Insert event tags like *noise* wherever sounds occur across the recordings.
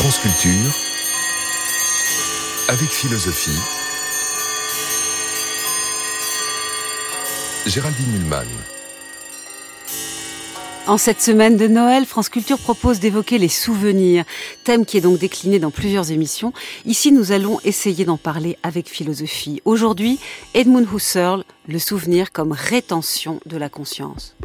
France Culture, avec philosophie, Géraldine Mulman. En cette semaine de Noël, France Culture propose d'évoquer les souvenirs, thème qui est donc décliné dans plusieurs émissions. Ici, nous allons essayer d'en parler avec philosophie. Aujourd'hui, Edmund Husserl, le souvenir comme rétention de la conscience.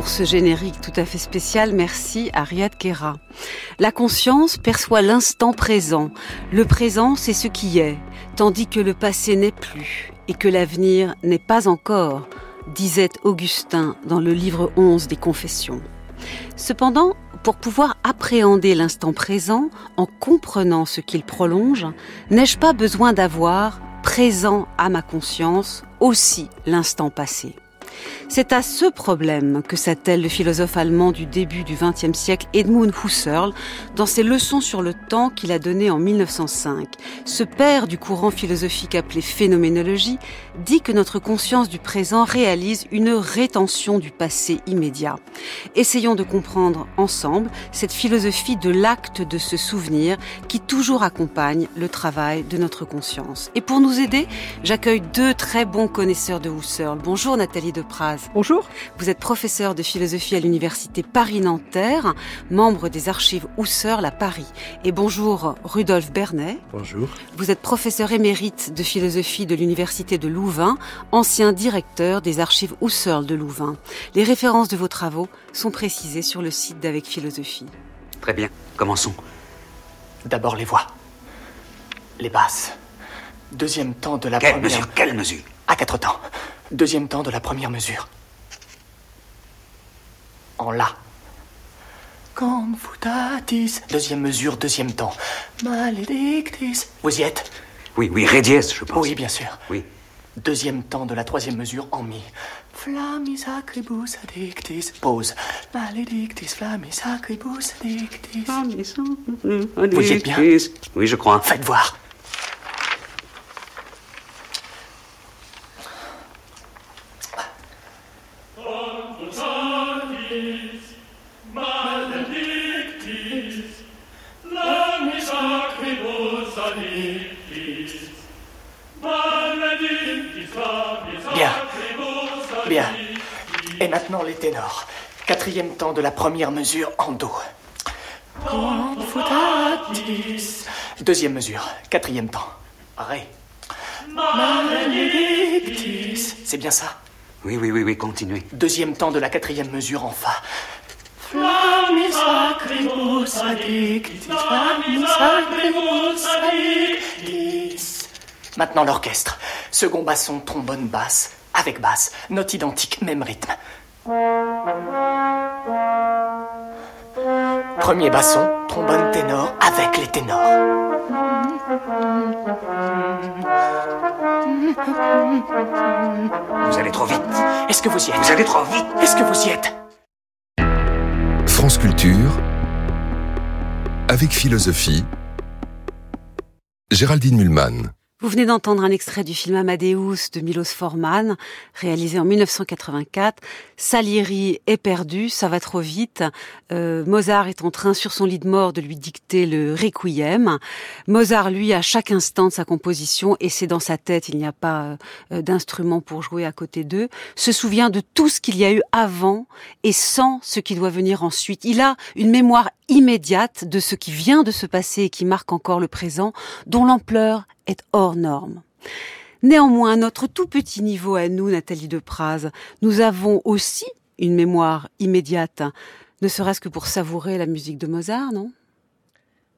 Pour ce générique tout à fait spécial, merci à Riyad Kera. La conscience perçoit l'instant présent. Le présent, c'est ce qui est, tandis que le passé n'est plus et que l'avenir n'est pas encore, disait Augustin dans le livre 11 des Confessions. Cependant, pour pouvoir appréhender l'instant présent en comprenant ce qu'il prolonge, n'ai-je pas besoin d'avoir présent à ma conscience aussi l'instant passé? C'est à ce problème que s'attelle le philosophe allemand du début du XXe siècle Edmund Husserl dans ses leçons sur le temps qu'il a données en 1905. Ce père du courant philosophique appelé phénoménologie dit que notre conscience du présent réalise une rétention du passé immédiat. Essayons de comprendre ensemble cette philosophie de l'acte de se souvenir qui toujours accompagne le travail de notre conscience. Et pour nous aider, j'accueille deux très bons connaisseurs de Husserl. Bonjour Nathalie Bonjour. Vous êtes professeur de philosophie à l'université Paris-Nanterre, membre des archives Husserl à Paris. Et bonjour Rudolf Bernet. Bonjour. Vous êtes professeur émérite de philosophie de l'université de Louvain, ancien directeur des archives Husserl de Louvain. Les références de vos travaux sont précisées sur le site d'Avec Philosophie. Très bien, commençons. D'abord les voix. Les basses. Deuxième temps de la Quelle première... mesure Quelle mesure? À quatre temps. Deuxième temps de la première mesure. En La. Confutatis. Deuxième mesure, deuxième temps. Maledictis. Vous y êtes Oui, oui, ré dièse, je pense. Oui, bien sûr. Oui. Deuxième temps de la troisième mesure en Mi. Flammis acribus addictis. Pause. Maledictis flammis acribus addictis. Vous y êtes bien Oui, je crois. Faites voir. Bien. Bien. Et maintenant les ténors. Quatrième temps de la première mesure en Do. Deuxième mesure. Quatrième temps. Ré. C'est bien ça Oui, oui, oui, oui, continuez. Deuxième temps de la quatrième mesure en Fa. Flammis. Flammis. Maintenant l'orchestre. Second basson, trombone basse, avec basse. Note identique, même rythme. Premier basson, trombone ténor, avec les ténors. Vous allez trop vite. Est-ce que vous y êtes? Vous allez trop vite. Est-ce que vous y êtes? France Culture, avec philosophie, Géraldine Mulman. Vous venez d'entendre un extrait du film Amadeus de Milos Forman, réalisé en 1984. Salieri est perdu, ça va trop vite. Euh, Mozart est en train, sur son lit de mort, de lui dicter le requiem. Mozart, lui, à chaque instant de sa composition, et c'est dans sa tête, il n'y a pas euh, d'instrument pour jouer à côté d'eux, se souvient de tout ce qu'il y a eu avant et sans ce qui doit venir ensuite. Il a une mémoire immédiate de ce qui vient de se passer et qui marque encore le présent, dont l'ampleur est hors norme. Néanmoins, à notre tout petit niveau à nous, Nathalie Depraz, nous avons aussi une mémoire immédiate, ne serait-ce que pour savourer la musique de Mozart, non?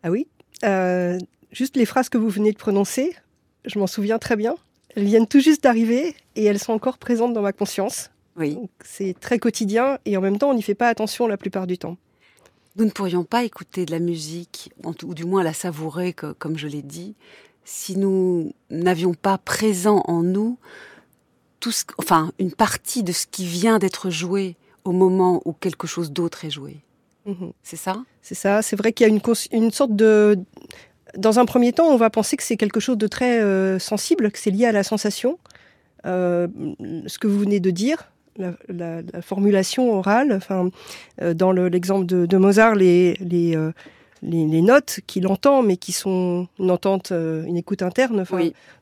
Ah oui Euh, Juste les phrases que vous venez de prononcer, je m'en souviens très bien. Elles viennent tout juste d'arriver et elles sont encore présentes dans ma conscience. Oui. C'est très quotidien et en même temps, on n'y fait pas attention la plupart du temps. Nous ne pourrions pas écouter de la musique, ou du moins la savourer, co- comme je l'ai dit, si nous n'avions pas présent en nous tout ce, enfin, une partie de ce qui vient d'être joué au moment où quelque chose d'autre est joué. Mhm. C'est ça? C'est ça. C'est vrai qu'il y a une, une sorte de. Dans un premier temps, on va penser que c'est quelque chose de très euh, sensible, que c'est lié à la sensation. Euh, ce que vous venez de dire, la, formulation orale, enfin, euh, dans l'exemple de, Mozart, les, les, les, notes qu'il entend, mais qui sont une entente, une écoute interne.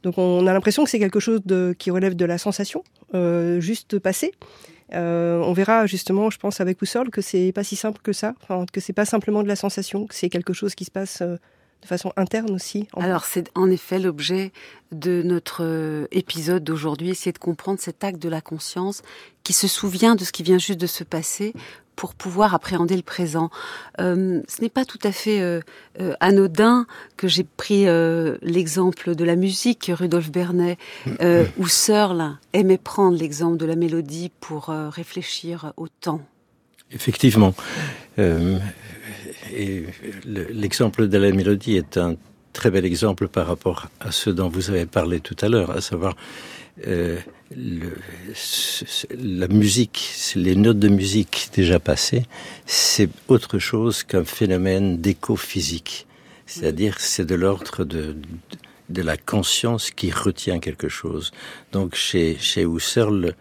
Donc on a l'impression que c'est quelque chose de, qui relève de la sensation, juste passée. Euh, on verra justement, je pense, avec Husserl, que c'est pas si simple que ça, que c'est pas simplement de la sensation, que c'est quelque chose qui se passe euh, de façon interne aussi. Alors c'est en effet l'objet de notre euh, épisode d'aujourd'hui, essayer de comprendre cet acte de la conscience qui se souvient de ce qui vient juste de se passer pour pouvoir appréhender le présent. Euh, ce n'est pas tout à fait euh, anodin que j'ai pris l'exemple de la musique, Rudolf Bernet, où Searle aimait prendre l'exemple de la mélodie pour réfléchir au temps. Effectivement. et l'exemple de la mélodie est un très bel exemple par rapport à ce dont vous avez parlé tout à l'heure, à savoir euh, la musique, les notes de musique déjà passées, c'est autre chose qu'un phénomène d'écho physique. C'est-à-dire, c'est de l'ordre de, de, la conscience qui retient quelque chose. Donc, chez, chez Husserl,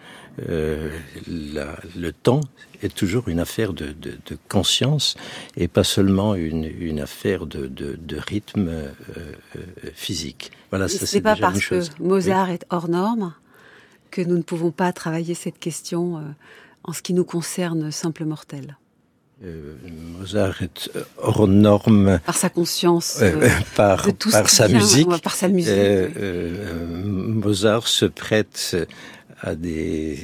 euh, le temps est toujours une affaire de, de, de, conscience et pas seulement une, une affaire de, de rythme euh, euh, physique. Voilà, ça c'est pas parce que Mozart est hors norme que nous ne pouvons pas travailler cette question euh, en ce qui nous concerne simple mortel. Mozart est hors norme par sa conscience, *laughs* par, par, sa musique, par sa musique. Mozart se prête à des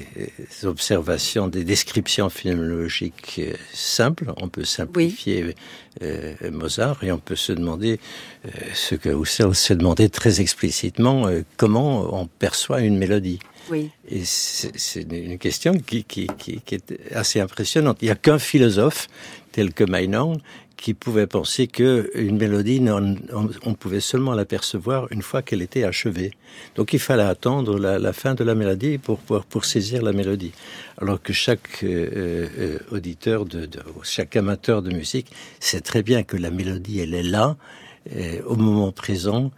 observations, des descriptions phénoménologiques simples. On peut simplifier euh, Mozart et on peut se demander euh, ce que Husserl s'est demandé très explicitement, euh, comment on perçoit une mélodie. Oui. Et c'est une question qui, qui, qui, qui, est assez impressionnante. Il n'y a qu'un philosophe tel que Meinong qui pouvait penser que une mélodie, on, pouvait seulement l'apercevoir une fois qu'elle était achevée. Donc il fallait attendre la, fin de la mélodie pour, pour, pour, saisir la mélodie. Alors que chaque euh, euh, auditeur, de, de, chaque amateur de musique sait très bien que la mélodie, elle est là, euh, au moment présent,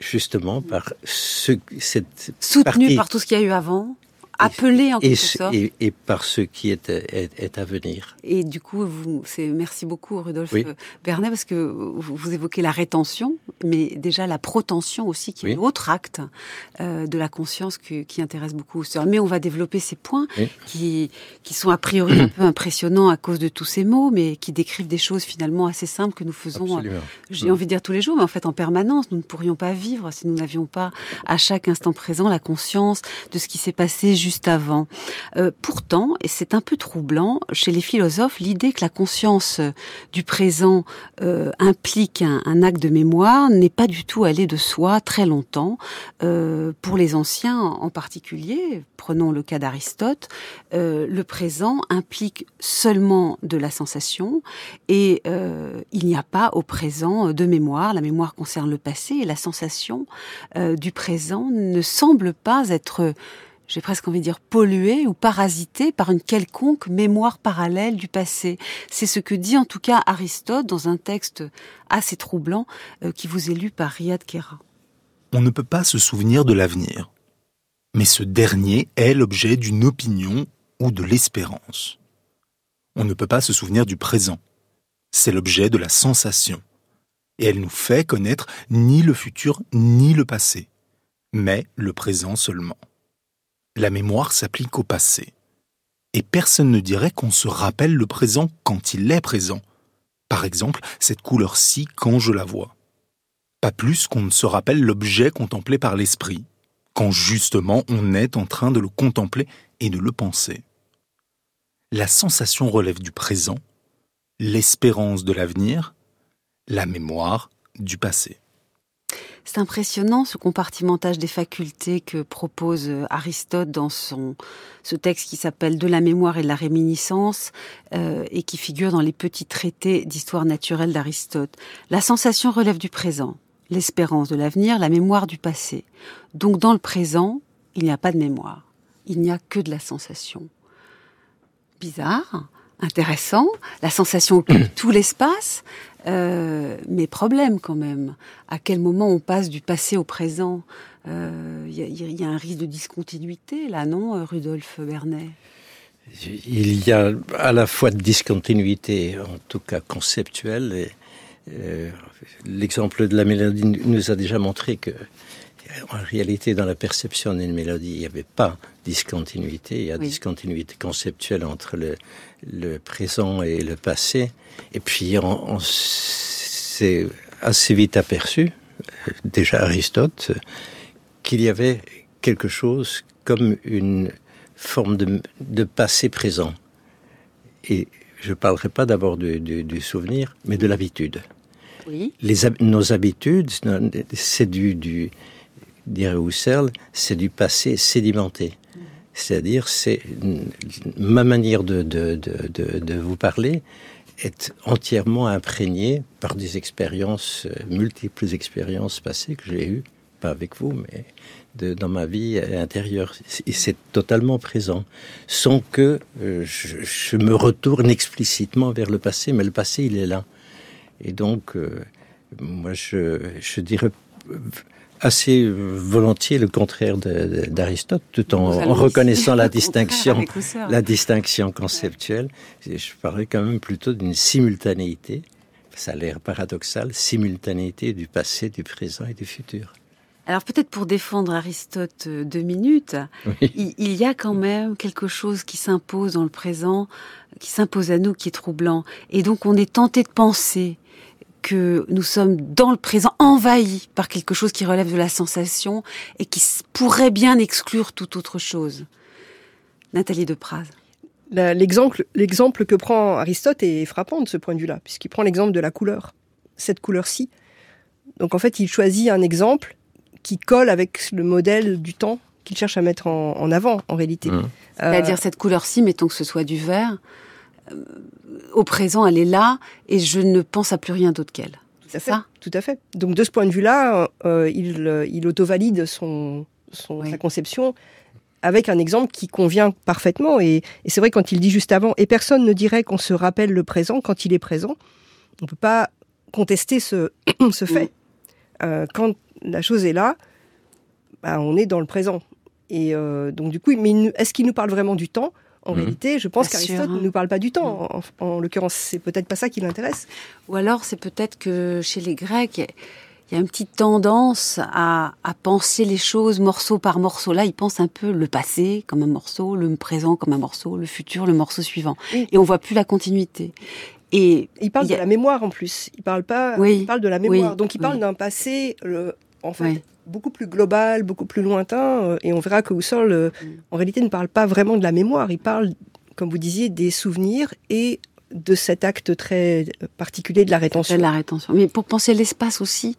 justement par ce, cette soutenue par tout ce qu'il y a eu avant appelé en quelque sorte. Et, par ce qui est, est, à venir. Et du coup, vous, c'est merci beaucoup Rudolf Bernet parce que vous, évoquez la rétention, mais déjà la protension aussi, qui est l'autre acte euh, de la conscience qui intéresse beaucoup Mais on va développer ces points qui, qui sont a priori un peu impressionnants à cause de tous ces mots, mais qui décrivent des choses finalement assez simples que nous faisons. Euh, j'ai envie de dire tous les jours, mais en fait en permanence. Nous ne pourrions pas vivre si nous n'avions pas à chaque instant présent la conscience de ce qui s'est passé juste juste avant. Euh, pourtant, et c'est un peu troublant, chez les philosophes, l'idée que la conscience euh, du présent euh, implique un, acte de mémoire n'est pas du tout allée de soi très longtemps. pour les anciens en particulier, prenons le cas d'Aristote, le présent implique seulement de la sensation et il n'y a pas au présent de mémoire. La mémoire concerne le passé et la sensation du présent ne semble pas être j'ai presque envie de dire pollué ou parasité par une quelconque mémoire parallèle du passé. C'est ce que dit en tout cas Aristote dans un texte assez troublant euh, qui vous est lu par Riyad Kera. On ne peut pas se souvenir de l'avenir, mais ce dernier est l'objet d'une opinion ou de l'espérance. On ne peut pas se souvenir du présent, c'est l'objet de la sensation, et elle nous fait connaître ni le futur ni le passé, mais le présent seulement la mémoire s'applique au passé. Et personne ne dirait qu'on se rappelle le présent quand il est présent. Par exemple, cette couleur-ci quand je la vois. Pas plus qu'on ne se rappelle l'objet contemplé par l'esprit, quand justement on est en train de le contempler et de le penser. La sensation relève du présent, l'espérance de l'avenir, la mémoire du passé. C'est impressionnant ce compartimentage des facultés que propose euh, Aristote dans son ce texte qui s'appelle De la mémoire et de la réminiscence euh, et qui figure dans les petits traités d'histoire naturelle d'Aristote. La sensation relève du présent, l'espérance de l'avenir, la mémoire du passé. Donc dans le présent, il n'y a pas de mémoire. il n'y a que de la sensation. Bizarre, intéressant, la sensation occupe *clears throat* tout l'espace, euh, mais problème quand même. À quel moment on passe du passé au présent? Il euh, y, y, a un risque de discontinuité là, non, Rudolf Bernet Il y a à la fois de discontinuité, en tout cas conceptuelle, et euh, l'exemple de la mélodie nous a déjà montré que en réalité, dans la perception d'une mélodie, il n'y avait pas discontinuité. Il y a oui. discontinuité conceptuelle entre le, le, présent et le passé. Et puis, on, on s'est assez vite aperçu, déjà Aristote, qu'il y avait quelque chose comme une forme de, de passé-présent. Et je ne parlerai pas d'abord du, du, du, souvenir, mais de l'habitude. Oui. Les, nos habitudes, c'est du, du, dirait Husserl, c'est du passé sédimenté. C'est-à-dire, c'est ma manière de, de, de, de, vous parler est entièrement imprégnée par des expériences, multiples expériences passées que j'ai eues, pas avec vous, mais de, dans ma vie intérieure. Et c'est totalement présent, sans que euh, je, je, me retourne explicitement vers le passé, mais le passé, il est là. Et donc, euh, moi, je, je dirais assez volontiers le contraire d'Aristote, tout en, en reconnaissant la *laughs* distinction, la distinction conceptuelle. Je parlais quand même plutôt d'une simultanéité. Ça a l'air paradoxal, simultanéité du passé, du présent et du futur. Alors peut-être pour défendre Aristote deux minutes, oui. il, il, y a quand même quelque chose qui s'impose dans le présent, qui s'impose à nous, qui est troublant. Et donc on est tenté de penser que nous sommes dans le présent envahis par quelque chose qui relève de la sensation et qui pourrait bien exclure toute autre chose. Nathalie de Praz. L'exemple, l'exemple que prend Aristote est frappant de ce point de vue-là, puisqu'il prend l'exemple de la couleur, cette couleur-ci. Donc en fait, il choisit un exemple qui colle avec le modèle du temps qu'il cherche à mettre en, en avant, en réalité. Mmh. C'est-à-dire euh, cette couleur-ci, mettons que ce soit du vert, au présent, elle est là et je ne pense à plus rien d'autre qu'elle. C'est ça? Tout à fait. Donc de ce point de vue-là, euh, il, il auto-valide son, son oui. sa conception avec un exemple qui convient parfaitement. Et, et c'est vrai quand il dit juste avant, et personne ne dirait qu'on se rappelle le présent quand il est présent, on ne peut pas contester ce, *clears throat* ce fait. Oui. Euh, quand la chose est là, bah, on est dans le présent. Et euh, donc du coup, mais est-ce qu'il nous parle vraiment du temps? En mmh. réalité, je pense qu'Aristote ne nous parle pas du temps. Mmh. En, en l'occurrence, c'est peut-être pas ça qui l'intéresse. Ou alors, c'est peut-être que chez les Grecs, il y a une petite tendance à, à, penser les choses morceau par morceau. Là, ils pensent un peu le passé comme un morceau, le présent comme un morceau, le futur, le morceau suivant. Et on voit plus la continuité. Et il parle a... de la mémoire en plus. Il parle pas. Oui. Il parle de la mémoire. Oui. Donc il parle d'un passé, le, en fait, beaucoup plus global, beaucoup plus lointain. Euh, et on verra que Husserl, euh, mm. en réalité, ne parle pas vraiment de la mémoire. Il parle, comme vous disiez, des souvenirs et de cet acte très particulier de la rétention. De la rétention. Mais pour penser l'espace aussi,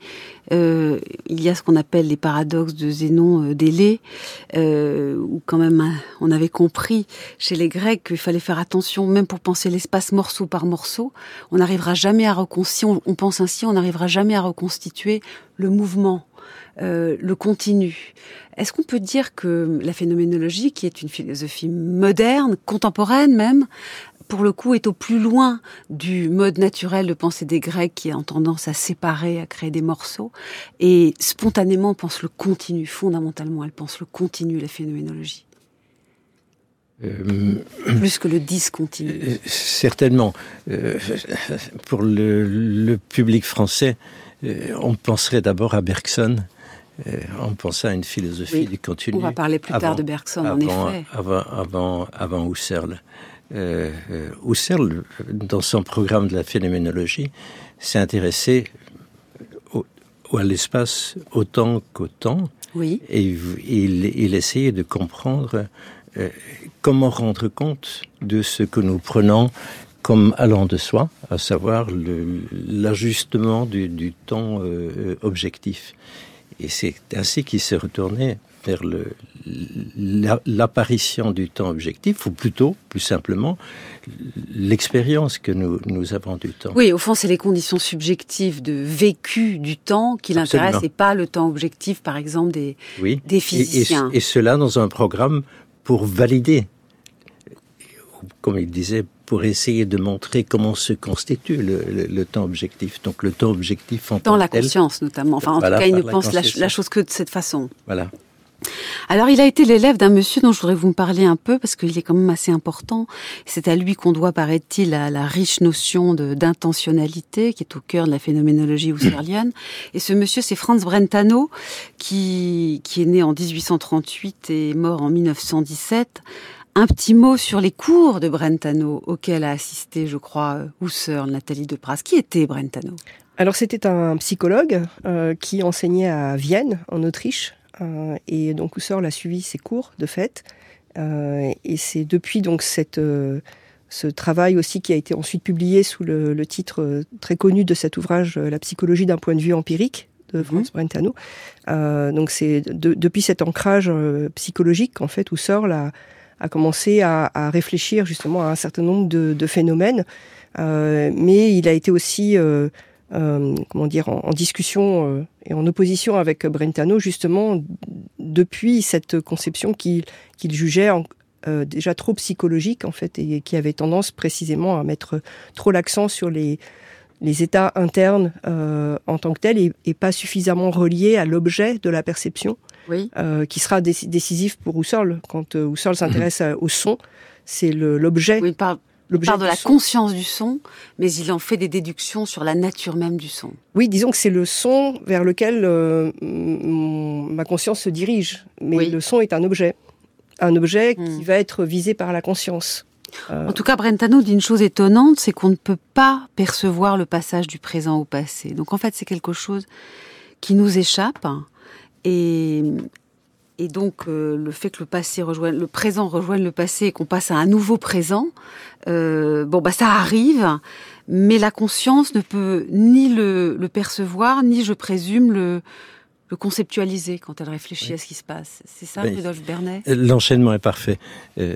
euh, il y a ce qu'on appelle les paradoxes de Zénon euh, d'Élée, euh, où quand même on avait compris chez les Grecs qu'il fallait faire attention, même pour penser l'espace morceau par morceau, on n'arrivera jamais à reconstituer, on, on pense ainsi, on n'arrivera jamais à reconstituer le mouvement euh, le continu. Est-ce qu'on peut dire que la phénoménologie, qui est une philosophie moderne, contemporaine même, pour le coup, est au plus loin du mode naturel de pensée des Grecs qui a tendance à séparer, à créer des morceaux, et spontanément pense le continu, fondamentalement, elle pense le continu, la phénoménologie? Euh, plus que le discontinu. Euh, certainement. Euh, pour le, le, public français, euh, on penserait d'abord à Bergson, on pensait à une philosophie oui, du continu. On va parler plus avant, tard de Bergson, avant, en effet. Avant, avant, avant Husserl. Euh, Husserl, dans son programme de la phénoménologie, s'est intéressé au, à l'espace autant qu'au temps. Oui. Et il, il, essayait de comprendre euh, comment rendre compte de ce que nous prenons comme allant de soi, à savoir l'ajustement du, du, temps euh, objectif. Et c'est ainsi qu'il s'est retourné vers l'apparition la, du temps objectif, ou plutôt, plus simplement, l'expérience que nous, nous avons du temps. Oui, au fond, c'est les conditions subjectives de vécu du temps qui l'intéressent et pas le temps objectif, par exemple, des, oui. des physiciens. Et, et, et, cela dans un programme pour valider, comme il disait, pour essayer de montrer comment se constitue le, temps objectif. Donc le temps objectif en Dans la conscience notamment. Enfin, en tout cas, il ne pense la, la, chose que de cette façon. Voilà. Alors, il a été l'élève d'un monsieur dont je voudrais vous parler un peu parce qu'il est quand même assez important. C'est à lui qu'on doit, paraît-il, la, la, riche notion d'intentionnalité qui est au cœur de la phénoménologie husserlienne. Et ce monsieur, c'est Franz Brentano, qui, qui est né en 1838 et mort en 1917. Un petit mot sur les cours de Brentano auxquels a assisté, je crois, Husserl, Nathalie de Pras. Qui était Brentano alors c'était un psychologue euh, qui enseignait à Vienne, en Autriche, euh, et donc Husserl a suivi ses cours de fait. Euh, et c'est depuis donc cette euh, ce travail aussi qui a été ensuite publié sous le, le titre très connu de cet ouvrage La psychologie d'un point de vue empirique de mhm. Franz Brentano. Euh, donc c'est de, depuis cet ancrage psychologique qu'en fait Husserl a, a commencé à, réfléchir justement à un certain nombre de, phénomènes, euh, mais il a été aussi euh, comment dire, en, discussion euh, et en opposition avec Brentano, justement, depuis cette conception qu'il jugeait euh, déjà trop psychologique, en fait, et qui avait tendance précisément à mettre trop l'accent sur les, les états internes en tant que tels et, pas suffisamment reliés à l'objet de la perception, oui. qui sera décisif pour Husserl. Quand Husserl s'intéresse au son, c'est l'objet. Oui, il parle de la conscience du son, mais il en fait des déductions sur la nature même du son. Oui, disons que c'est le son vers lequel euh, ma conscience se dirige. Mais le son est un objet. Un objet qui hmm. va être visé par la conscience. Euh, en tout cas, Brentano dit une chose étonnante, c'est qu'on ne peut pas percevoir le passage du présent au passé. Donc en fait, c'est quelque chose qui nous échappe. Et, et donc euh, le fait que le passé rejoigne, le présent rejoigne le passé et qu'on passe à un nouveau présent, euh, bon bah ça arrive, mais la conscience ne peut ni le, percevoir, ni je présume le, le conceptualiser quand elle réfléchit à ce qui se passe. C'est ça, Rudolf Bernet? L'enchaînement est parfait. Euh,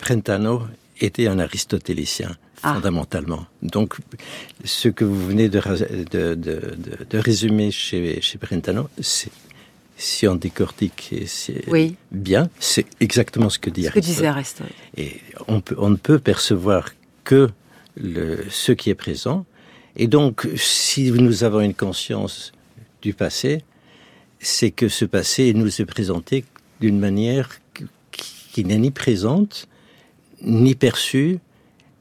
Brentano était un aristotélicien, ah. fondamentalement. Donc, ce que vous venez de, de, de, de résumer chez, chez Brentano, c'est si on décortique oui. bien, c'est exactement ce que dit ce Que disait Aristote. Et on, peut, on ne peut percevoir que le, ce qui est présent. Et donc, si nous avons une conscience du passé, c'est que ce passé nous est présenté d'une manière qui, n'est ni présente, ni perçue,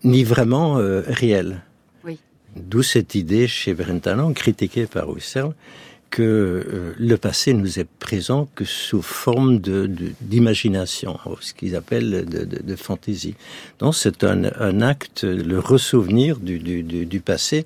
ni vraiment euh, réelle. Oui. D'où cette idée chez Brentano, critiquée par Husserl, que euh, le passé nous est présent que sous forme de d'imagination, ce qu'ils appellent de, de, de, fantaisie. Donc c'est un, un, acte, le ressouvenir du, du, du passé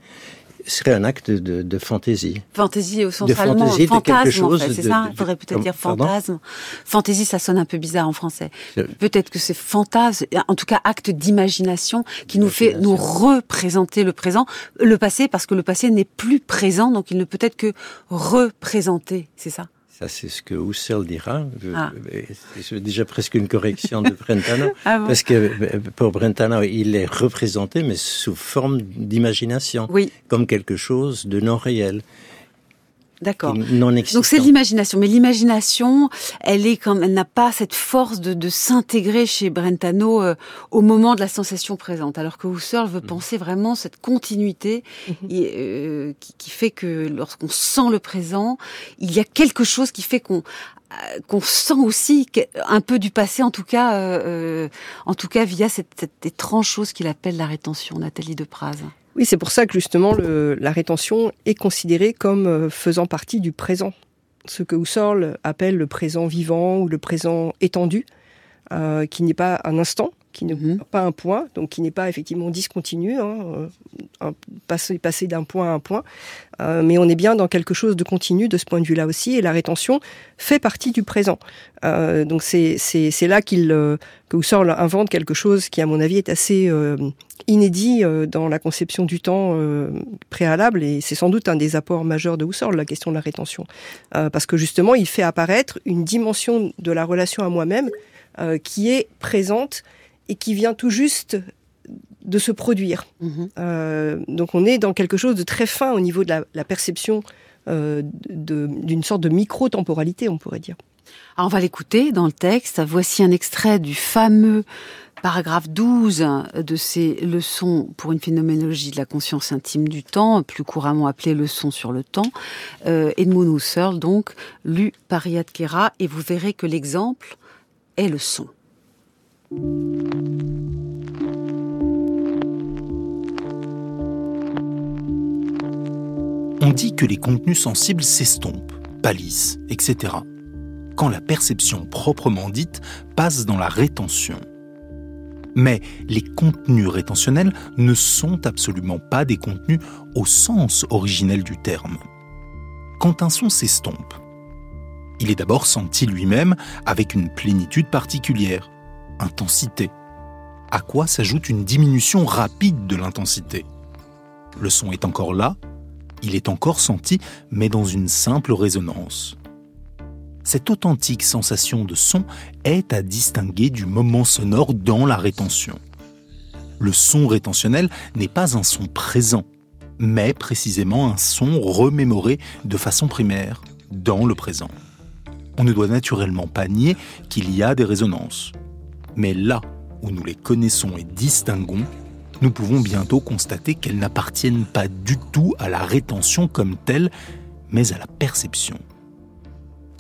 serait un acte de, de fantaisie. Fantaisie au sens de allemand, fantaisie, fantasme en fait, c'est ça Il faudrait peut-être dire fantasme. Fantaisie, ça sonne un peu bizarre en français. Peut-être que c'est fantasme, en tout cas acte d'imagination qui nous fait nous représenter le présent, le passé, parce que le passé n'est plus présent, donc il ne peut être que représenter, c'est ça? Ça, c'est ce que Husserl dira. Ah. C'est déjà presque une correction de Brentano. *laughs* ah Parce que euh, pour Brentano, il est représenté, mais sous forme d'imagination. Oui. Comme quelque chose de non réel. D'accord. Donc c'est l'imagination, mais l'imagination, elle est comme, elle n'a pas cette force de, de s'intégrer chez Brentano euh, au moment de la sensation présente, alors que Husserl veut mm. penser vraiment cette continuité mm-hmm. euh, qui, qui, fait que lorsqu'on sent le présent, il y a quelque chose qui fait qu'on euh, qu'on sent aussi un peu du passé, en tout cas, euh, en tout cas via cette, cette étrange chose qu'il appelle la rétention, Nathalie de Praz. Oui, c'est pour ça que justement la rétention est considérée comme euh, faisant partie du présent, ce que Husserl appelle le présent vivant ou le présent étendu, euh, qui n'est pas un instant, qui n'est mhm. pas un point, donc qui n'est pas effectivement discontinu, hein, euh, passer, passer d'un point à un point, euh, mais on est bien dans quelque chose de continu de ce point de vue-là aussi, et la rétention fait partie du présent. Euh, donc c'est là qu'il euh, que Husserl invente quelque chose qui, à mon avis, est assez euh, inédit dans la conception du temps préalable, et c'est sans doute un des apports majeurs de Husserl, la question de la rétention, parce que justement, il fait apparaître une dimension de la relation à moi-même qui est présente et qui vient tout juste de se produire. Mhm. Euh, donc on est dans quelque chose de très fin au niveau de la, perception euh, d'une sorte de micro-temporalité, on pourrait dire. on va l'écouter dans le texte. Voici un extrait du fameux paragraphe 12 de ces leçons pour une phénoménologie de la conscience intime du temps, plus couramment appelée leçon sur le temps, euh, Edmund Husserl, donc, lu par Yad Kera, et vous verrez que l'exemple est le son. On dit que les contenus sensibles s'estompent, pâlissent, etc. quand la perception proprement dite passe dans la rétention. Mais les contenus rétentionnels ne sont absolument pas des contenus au sens originel du terme. Quand un son s'estompe, il est d'abord senti lui-même avec une plénitude particulière, intensité, à quoi s'ajoute une diminution rapide de l'intensité. Le son est encore là, il est encore senti, mais dans une simple résonance. Cette authentique sensation de son est à distinguer du moment sonore dans la rétention. Le son rétentionnel n'est pas un son présent, mais précisément un son remémoré de façon primaire, dans le présent. On ne doit naturellement pas nier qu'il y a des résonances. Mais là où nous les connaissons et distinguons, nous pouvons bientôt constater qu'elles n'appartiennent pas du tout à la rétention comme telle, mais à la perception.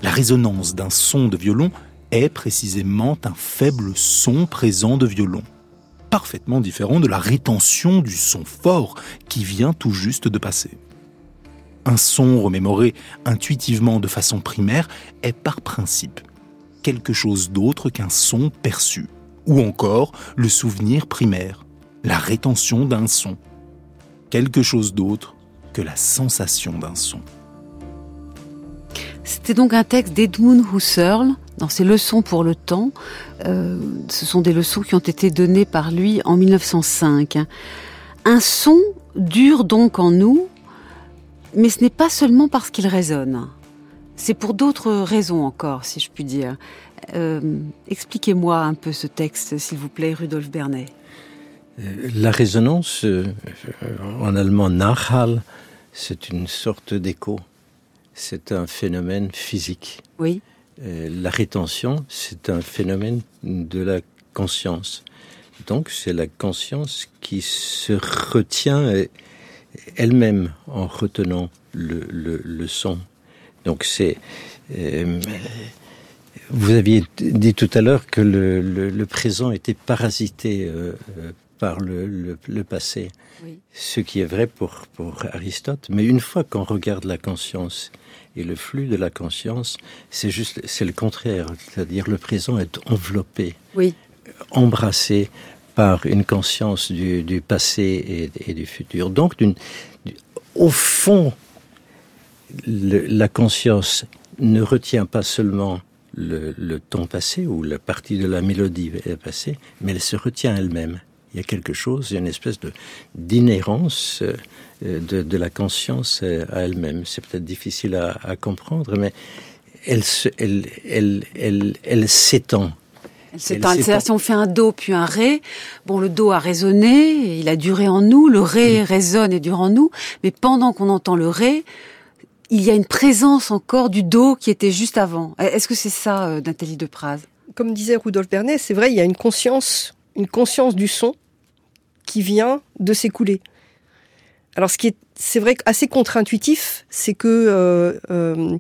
La résonance d'un son de violon est précisément un faible son présent de violon, parfaitement différent de la rétention du son fort qui vient tout juste de passer. Un son remémoré intuitivement de façon primaire est par principe quelque chose d'autre qu'un son perçu, ou encore le souvenir primaire, la rétention d'un son, quelque chose d'autre que la sensation d'un son. C'était donc un texte d'Edmund Husserl dans ses leçons pour le temps. Euh, ce sont des leçons qui ont été données par lui en 1905. Un son dure donc en nous, mais ce n'est pas seulement parce qu'il résonne. C'est pour d'autres raisons encore, si je puis dire. Euh, expliquez-moi un peu ce texte, s'il vous plaît, Rudolf Bernet. Euh, la résonance, euh, en allemand Nachhall, c'est une sorte d'écho. C'est un phénomène physique. Oui. La rétention, c'est un phénomène de la conscience. Donc, c'est la conscience qui se retient elle-même en retenant le, le, le son. Donc, c'est. Euh, vous aviez dit tout à l'heure que le, le, le, présent était parasité euh, par le, passé, oui. ce qui est vrai pour, pour Aristote. Mais une fois qu'on regarde la conscience et le flux de la conscience, c'est juste, c'est le contraire. C'est-à-dire le présent est enveloppé, oui. embrassé par une conscience du, du passé et, et, du futur. Donc, d'une, au fond, le, la conscience ne retient pas seulement le, le, temps passé ou la partie de la mélodie passée, mais elle se retient elle-même. Il y a quelque chose, il y a une espèce de d'inhérence de, de, la conscience à elle-même. C'est peut-être difficile à, à, comprendre, mais elle se, elle, elle, elle, elle s'étend. C'est si on fait un do puis un ré, bon le do a résonné, il a duré en nous, le ré mmh. résonne et dure en nous, mais pendant qu'on entend le ré, il y a une présence encore du do qui était juste avant. Est-ce que c'est ça, euh, Nathalie de Praz Comme disait Rudolf Bernet, c'est vrai, il y a une conscience, une conscience du son qui vient de s'écouler. Alors, ce qui est, c'est vrai, assez contre-intuitif, c'est que euh, euh,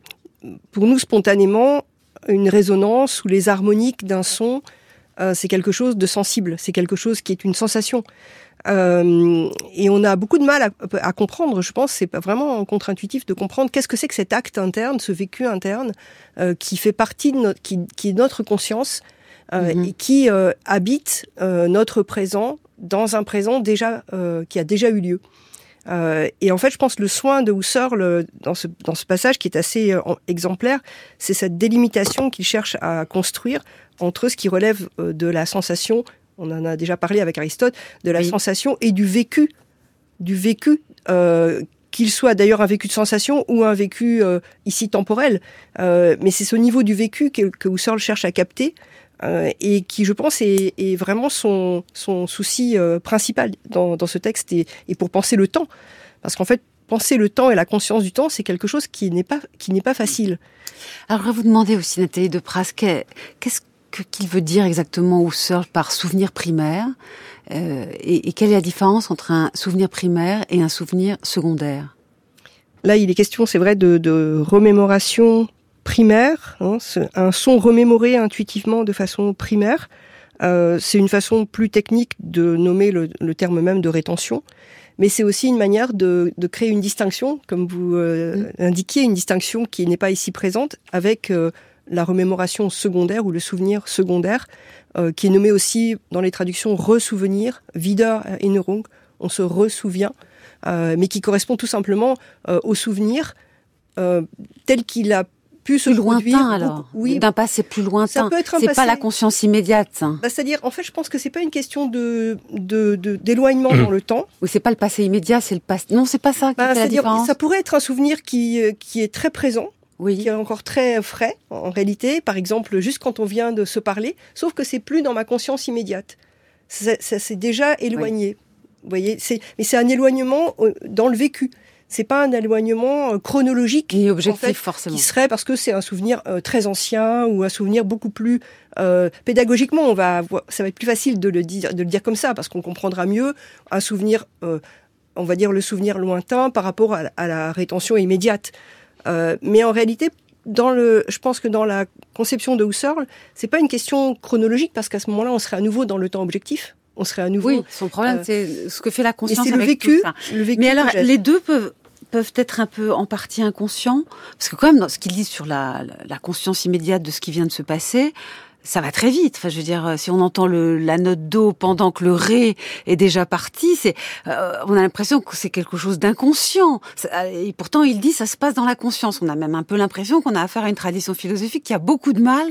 pour nous, spontanément, une résonance ou les harmoniques d'un son, c'est quelque chose de sensible, c'est quelque chose qui est une sensation. Euh, et on a beaucoup de mal à, à comprendre, je pense, c'est pas vraiment contre-intuitif de comprendre qu'est-ce que c'est que cet acte interne, ce vécu interne, euh, qui fait partie de notre, qui, qui est notre conscience euh, -hmm. et qui habite notre présent dans un présent déjà qui a déjà eu lieu. et en fait, je pense le soin de Husserl dans ce, dans ce passage qui est assez exemplaire, c'est cette délimitation qu'il cherche à construire entre ce qui relève de la sensation on en a déjà parlé avec Aristote, de la oui. sensation et du vécu, du vécu, euh, qu'il soit d'ailleurs un vécu de sensation ou un vécu euh, ici temporel. Euh, mais c'est ce niveau du vécu que, que Husserl cherche à capter et qui, je pense, est, est vraiment son, son souci principal dans, dans, ce texte et, et, pour penser le temps. Parce qu'en fait, penser le temps et la conscience du temps, c'est quelque chose qui n'est pas qui n'est pas facile. Alors, je vais vous demander aussi, Nathalie de Pras, qu'est-ce qu'il veut dire exactement Husserl par souvenir primaire euh, et, et, quelle est la différence entre un souvenir primaire et un souvenir secondaire? Là, il est question, c'est vrai, de, de remémoration primaire, hein, un son remémoré intuitivement de façon primaire. Euh, c'est une façon plus technique de nommer le, le terme même de rétention, mais c'est aussi une manière de, de, créer une distinction, comme vous euh, mm. indiquiez, une distinction qui n'est pas ici présente, avec la remémoration secondaire ou le souvenir secondaire, euh, qui est nommé aussi dans les traductions ressouvenir, Erinnerung, on se ressouvient, euh, mais qui correspond tout simplement euh, au souvenir tel qu'il a pu se plus lointain alors. oui d'un passé plus lointain. C'est pas la conscience immédiate. Bah, c'est-à-dire en fait je pense que c'est pas une question de d'éloignement de, dans le *clears throat* temps. Oui c'est pas le passé immédiat c'est le passé non c'est pas ça qui bah, fait la différence. ça pourrait être un souvenir qui qui est très présent oui. qui est encore très frais en réalité, par exemple, juste quand on vient de se parler, sauf que c'est plus dans ma conscience immédiate. Ça, s'est déjà éloigné. Vous voyez, c'est mais c'est un éloignement euh, dans le vécu. C'est pas un éloignement euh, chronologique et objectif forcément. Qui serait parce que c'est un souvenir euh, très ancien ou un souvenir beaucoup plus euh, pédagogiquement. On va, ça va être plus facile de le dire, de le dire comme ça parce qu'on comprendra mieux un souvenir. Euh, on va dire le souvenir lointain par rapport à, à la rétention immédiate. Euh, mais en réalité, dans le, je pense que dans la conception de Husserl, c'est pas une question chronologique parce qu'à ce moment-là, on serait à nouveau dans le temps objectif. On serait à nouveau. Oui, son problème, euh, c'est ce que fait la conscience. C'est le vécu, le vécu. Mais alors, les deux peuvent peuvent être un peu en partie inconscients, parce que quand même, dans ce qu'il dit sur la, la conscience immédiate de ce qui vient de se passer, ça va très vite. Enfin, je veux dire, si on entend le, la note do pendant que le ré est déjà parti, c'est, euh, on a l'impression que c'est quelque chose d'inconscient. Et pourtant, il dit, ça se passe dans la conscience. On a même un peu l'impression qu'on a affaire à une tradition philosophique qui a beaucoup de mal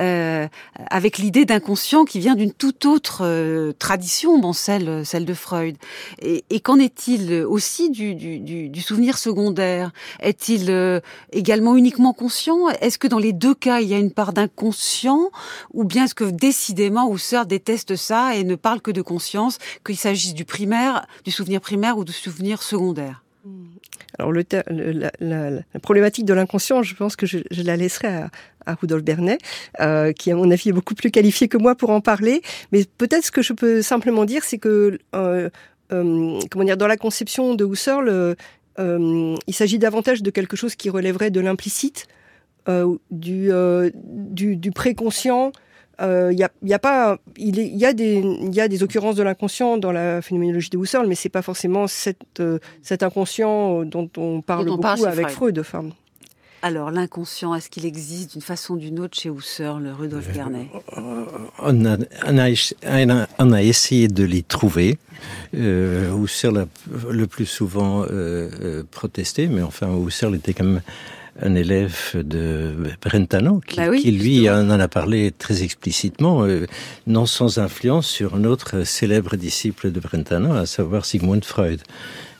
euh, avec l'idée d'inconscient qui vient d'une toute autre euh, tradition, bon, celle, celle de Freud. Et, et qu'en est-il aussi du, du, du, souvenir secondaire? Est-il euh, également uniquement conscient? Est-ce que dans les deux cas, il y a une part d'inconscient? Ou bien est-ce que décidément Husserl déteste ça et ne parle que de conscience, qu'il s'agisse du primaire, du souvenir primaire ou du souvenir secondaire? Alors le, la, problématique de l'inconscient, je pense que je, la laisserai à, à Rudolf Bernet, euh, qui à mon avis est beaucoup plus qualifié que moi pour en parler. Mais peut-être ce que je peux simplement dire, c'est que euh, euh, comment dire, dans la conception de Husserl, il s'agit davantage de quelque chose qui relèverait de l'implicite, du, euh, du, du préconscient. Il euh, y, a, y, a, pas, il, y, a des, y a des occurrences de l'inconscient dans la phénoménologie de Husserl, mais c'est pas forcément cette, cet inconscient dont on parle dont on beaucoup parle avec Freud. Freud alors, l'inconscient, est-ce qu'il existe d'une façon ou d'une autre chez Husserl, Rudolf Bernet on a, on, a, on a, essayé de les trouver. Euh, Husserl a le plus souvent euh, protesté, mais enfin, Husserl était quand même un élève de Brentano, qui, bah oui, qui lui en, en a parlé très explicitement, euh, non sans influence sur un autre célèbre disciple de Brentano, à savoir Sigmund Freud.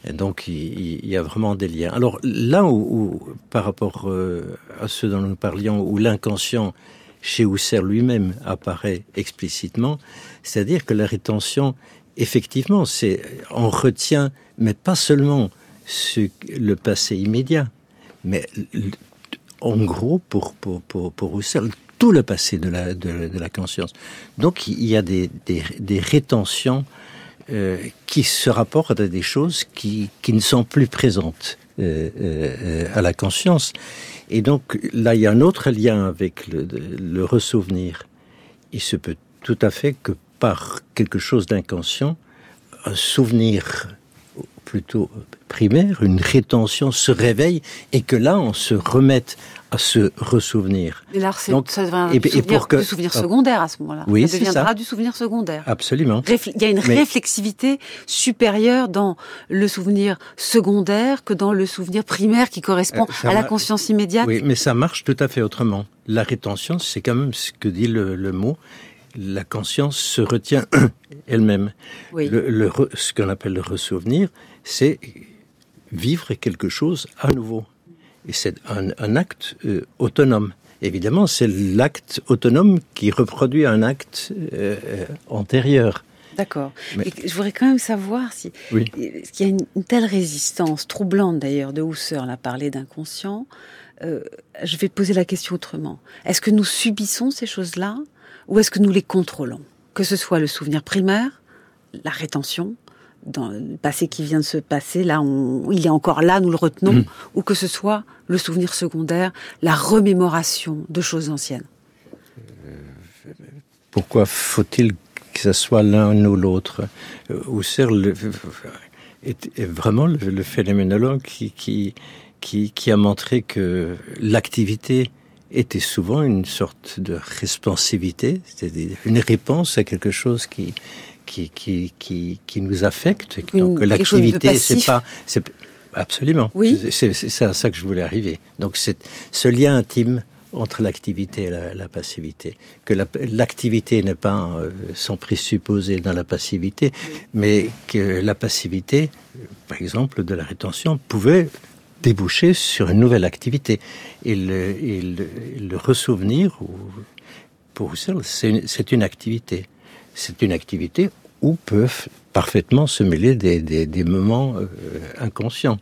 Et donc il, y a vraiment des liens. Alors là où, où par rapport euh, à ceux dont nous parlions, où l'inconscient chez Husserl lui-même apparaît explicitement, c'est-à-dire que la rétention, effectivement, c'est on retient, mais pas seulement ce, le passé immédiat, mais en gros, pour, pour, pour, pour tout le passé de la, de, la conscience. Donc il y a des, des, rétentions euh, qui se rapportent à des choses qui, qui ne sont plus présentes euh, euh, à la conscience. Et donc là, il y a un autre lien avec le ressouvenir. Il se peut tout à fait que par quelque chose d'inconscient, un souvenir plutôt primaire, une rétention se réveille et que là on se remette à se ressouvenir. Et là, Donc, ça devient et, et pour que, du souvenir secondaire à ce moment-là. Oui, ça deviendra ça. du souvenir secondaire. Absolument. Réfl il y a une mais... réflexivité supérieure dans le souvenir secondaire que dans le souvenir primaire qui correspond euh, à la conscience immédiate. Oui, mais ça marche tout à fait autrement. La rétention, c'est quand même ce que dit le, le mot, la conscience se retient *clears throat* elle-même. Oui. Le, le, ce qu'on appelle le ressouvenir, c'est vivre quelque chose à nouveau. Et c'est un, un, acte euh, autonome. Évidemment, c'est l'acte autonome qui reproduit un acte euh, antérieur. D'accord. Je voudrais quand même savoir si oui. qu'il y a une, telle résistance, troublante d'ailleurs, de Husserl à parler d'inconscient. Euh, je vais poser la question autrement. Est-ce que nous subissons ces choses-là ou est-ce que nous les contrôlons? Que ce soit le souvenir primaire, la rétention, dans le passé qui vient de se passer, là, on, il est encore là, nous le retenons, mmh. ou que ce soit le souvenir secondaire, la remémoration de choses anciennes. Pourquoi faut-il que ce soit l'un ou l'autre? Husserl est, est vraiment le, phénoménologue qui, qui, qui, qui, a montré que l'activité était souvent une sorte de responsivité, c'est-à-dire une réponse à quelque chose qui, qui, qui, qui, qui nous affecte. Donc l'activité, c'est pas, absolument. Oui. C'est à ça que je voulais arriver. Donc c'est ce lien intime entre l'activité et la, passivité. Que l'activité n'est pas euh, sans présupposé dans la passivité, mais que la passivité, par exemple, de la rétention, pouvait déboucher sur une nouvelle activité. Et le, le, ressouvenir, pour Husserl, c'est une activité. C'est une activité où peuvent parfaitement se mêler des, des, des moments euh, inconscients.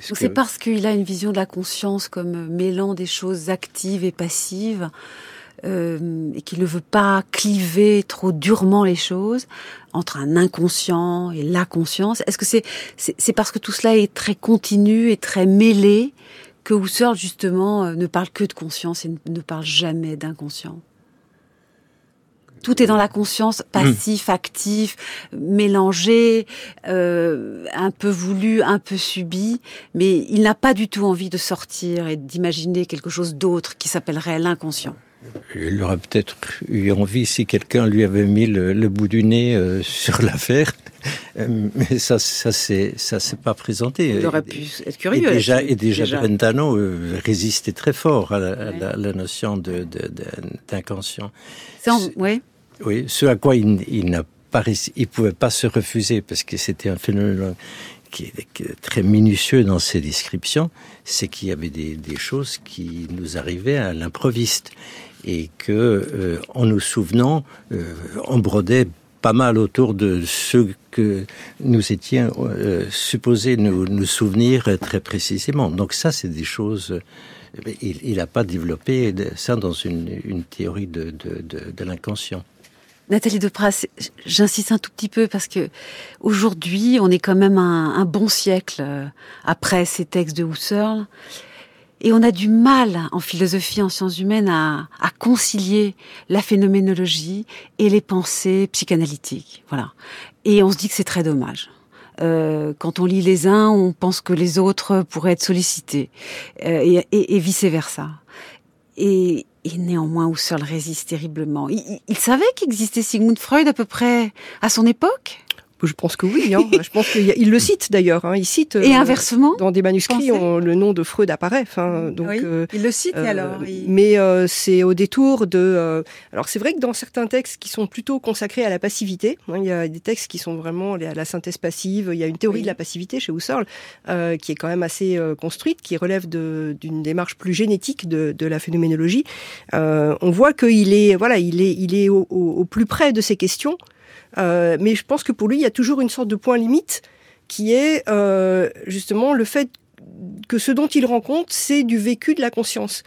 C'est parce qu'il a une vision de la conscience comme mêlant des choses actives et passives euh, et qu'il ne veut pas cliver trop durement les choses entre un inconscient et la conscience. Est-ce que c'est c'est parce que tout cela est très continu et très mêlé que Husserl justement euh, ne parle que de conscience et ne parle jamais d'inconscient? Tout est dans la conscience, passif, actif, mélangé, euh, un peu voulu, un peu subi, mais il n'a pas du tout envie de sortir et d'imaginer quelque chose d'autre qui s'appellerait l'inconscient. Il aurait peut-être eu envie si quelqu'un lui avait mis le, bout du nez euh, *laughs* sur l'affaire, euh, mais ça, ça c'est ça s'est pas présenté. Il aurait pu être curieux. Et déjà, et déjà, Brentano résistait très fort à la, notion de d'inconscient. Oui. Oui, ce à quoi il, il n'a pas il pouvait pas se refuser parce que c'était un phénomène qui est très minutieux dans ses descriptions, c'est qu'il y avait des, choses qui nous arrivaient à l'improviste et que, euh, en nous souvenant, euh, on brodait pas mal autour de ce que nous étions euh, supposés nous, nous, souvenir très précisément. Donc ça, c'est des choses. Il n'a pas développé ça dans une, une théorie de, de, de l'inconscient. Nathalie Depras, j'insiste un tout petit peu parce que aujourd'hui, on est quand même un, bon siècle euh, après ces textes de Husserl. Et on a du mal en philosophie, en sciences humaines, à, concilier la phénoménologie et les pensées psychanalytiques. Voilà. Et on se dit que c'est très dommage. Euh, quand on lit les uns, on pense que les autres pourraient être sollicités, euh, et, et vice versa. Et, et néanmoins, Husserl résiste terriblement. Il, il savait qu'existait Sigmund Freud à peu près à son époque? Je pense que oui. Hein. *laughs* je pense qu'il le cite d'ailleurs. Hein. Il cite. Et euh, inversement. Dans des manuscrits, le nom de Freud apparaît. Enfin, donc. Oui, euh, il le cite euh, alors. Mais c'est au détour de. alors c'est vrai que dans certains textes qui sont plutôt consacrés à la passivité, hein, il y a des textes qui sont vraiment à la synthèse passive. Il y a une théorie de la passivité chez Husserl qui est quand même assez construite, qui relève d'une démarche plus génétique de, de la phénoménologie. on voit qu'il est voilà, il est il est au, au plus près de ces questions. Euh, mais je pense que pour lui, il y a toujours une sorte de point limite qui est euh, justement le fait que ce dont il rend compte, c'est du vécu de la conscience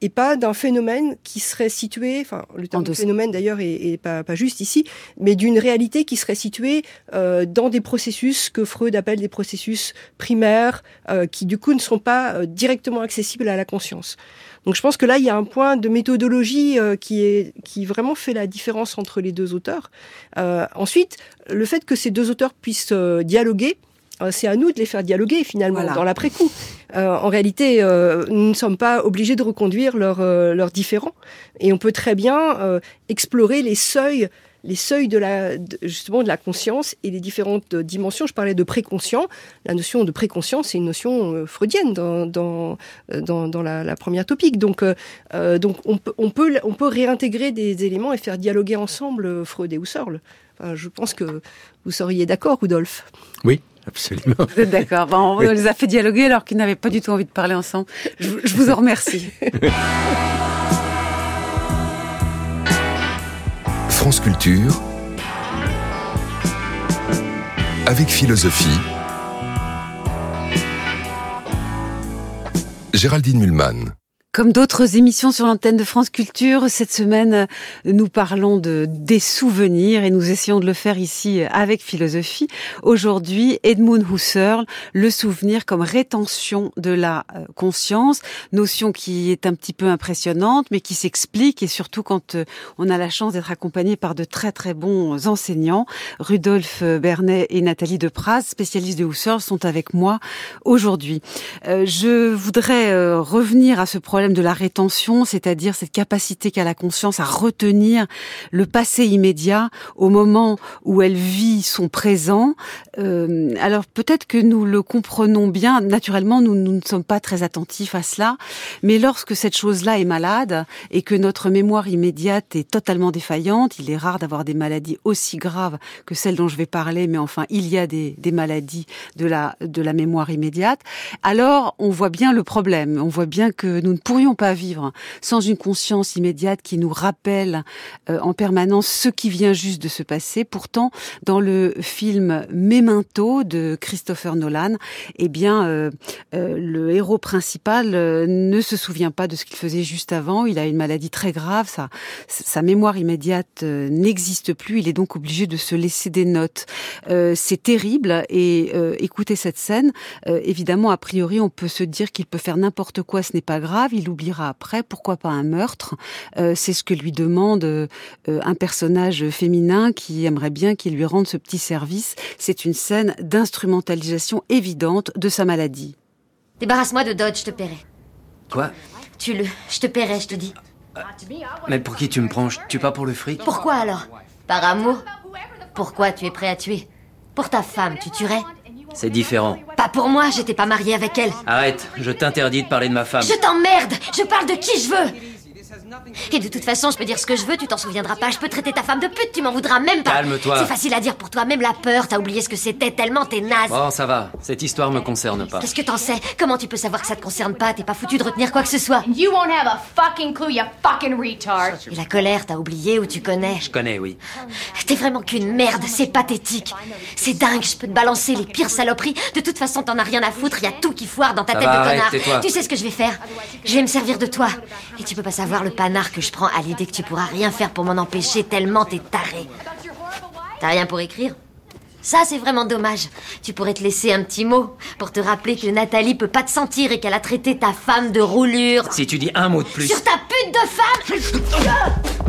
et pas d'un phénomène qui serait situé, enfin le terme de phénomène d'ailleurs est, pas, pas, juste ici, mais d'une réalité qui serait située euh, dans des processus que Freud appelle des processus primaires, euh, qui du coup ne sont pas euh, directement accessibles à la conscience. Donc je pense que là il y a un point de méthodologie euh, qui est qui vraiment fait la différence entre les deux auteurs. Euh, ensuite, le fait que ces deux auteurs puissent dialoguer, c'est à nous de les faire dialoguer finalement dans l'après-coup. Euh, en réalité, euh, nous ne sommes pas obligés de reconduire leurs euh, leurs différends, et on peut très bien explorer les seuils les seuils de la justement de la conscience et les différentes dimensions. Je parlais de préconscient. La notion de préconscience, c'est une notion freudienne dans dans dans, la, la, première topique. Donc donc on peut on peut on peut réintégrer des éléments et faire dialoguer ensemble Freud et Husserl. Enfin, je pense que vous seriez d'accord, Rudolf. Oui, Absolument. Vous êtes d'accord. on les a fait dialoguer alors qu'ils n'avaient pas du tout envie de parler ensemble. Je, vous en remercie. *laughs* France Culture avec philosophie. Géraldine Mühlmann. Comme d'autres émissions sur l'antenne de France Culture, cette semaine, nous parlons de des souvenirs et nous essayons de le faire ici avec philosophie. Aujourd'hui, Edmund Husserl, le souvenir comme rétention de la euh, conscience, notion qui est un petit peu impressionnante, mais qui s'explique et surtout quand euh, on a la chance d'être accompagné par de très très bons enseignants. Rudolf Bernet et Nathalie Depraz, spécialistes de Husserl, sont avec moi aujourd'hui. Euh, je voudrais revenir à ce problème de la rétention, c'est-à-dire cette capacité qu'a la conscience à retenir le passé immédiat au moment où elle vit son présent. Euh, alors peut-être que nous le comprenons bien, naturellement nous, ne sommes pas très attentifs à cela, mais lorsque cette chose-là est malade et que notre mémoire immédiate est totalement défaillante, il est rare d'avoir des maladies aussi graves que celles dont je vais parler, mais enfin il y a des, des maladies de la, de la mémoire immédiate, alors on voit bien le problème, on voit bien que nous ne pourrions pas vivre sans une conscience immédiate qui nous rappelle euh, en permanence ce qui vient juste de se passer. Pourtant, dans le film Memento de Christopher Nolan, eh bien, euh, euh, le héros principal ne se souvient pas de ce qu'il faisait juste avant. Il a une maladie très grave. Sa, sa mémoire immédiate n'existe plus. Il est donc obligé de se laisser des notes. C'est terrible. Et écoutez cette scène. évidemment, a priori, on peut se dire qu'il peut faire n'importe quoi. Ce n'est pas grave il oubliera après, pourquoi pas un meurtre euh, C'est ce que lui demande euh, un personnage féminin qui aimerait bien qu'il lui rende ce petit service. C'est une scène d'instrumentalisation évidente de sa maladie. Débarrasse-moi de Dodge, je te paierai. Quoi? Tu le, je te paierai, je te dis. Mais pour qui tu me prends? Je tue pas pour le fric? Pourquoi alors? Par amour? Pourquoi tu es prêt à tuer? Pour ta femme, tu tuerais? C'est différent. Pas pour moi, j'étais pas mariée avec elle. Arrête, je t'interdis de parler de ma femme. Je t'emmerde Je parle de qui je veux et de toute façon, je peux dire ce que je veux, tu t'en souviendras pas. Je peux traiter ta femme de pute, tu m'en voudras même pas. Calme-toi. C'est facile à dire pour toi, même la peur, t'as oublié ce que c'était tellement t'es naze. Bon, ça va. Cette histoire me concerne pas. Qu'est-ce que t'en sais? Comment tu peux savoir que ça te concerne pas? T'es pas foutu de retenir quoi que ce soit. You won't have a fucking clue, you fucking retard. Et la colère, t'as oublié ou tu connais? Je connais, oui. T'es vraiment qu'une merde, c'est pathétique. C'est dingue, je peux te balancer les pires saloperies. De toute façon, t'en as rien à foutre, y a tout qui foire dans ta tête de connard. Tu sais ce que je vais faire? Je vais me servir de toi. Et tu peux pas savoir le panard que je prends à l'idée que tu pourras rien faire pour m'en empêcher tellement t'es taré. T'as rien pour écrire? Ça, c'est vraiment dommage. Tu pourrais te laisser un petit mot pour te rappeler que Nathalie peut pas te sentir et qu'elle a traité ta femme de roulure. Si tu dis un mot de plus. Sur ta pute de femme *laughs*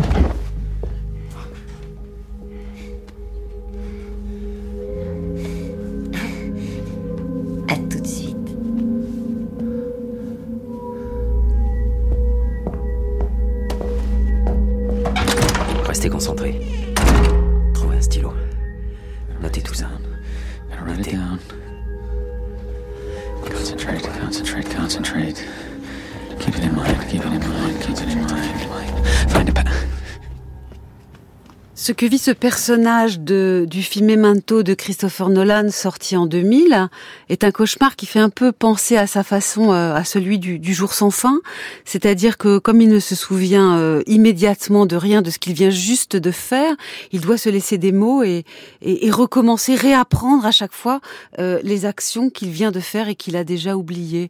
Ce que vit ce personnage de, du film Memento de Christopher Nolan, sorti en 2000, est un cauchemar qui fait un peu penser à sa façon euh, à celui du, du jour sans fin. C'est-à-dire que comme il ne se souvient euh, immédiatement de rien de ce qu'il vient juste de faire, il doit se laisser des mots et, et, et recommencer, réapprendre à chaque fois euh, les actions qu'il vient de faire et qu'il a déjà oubliées.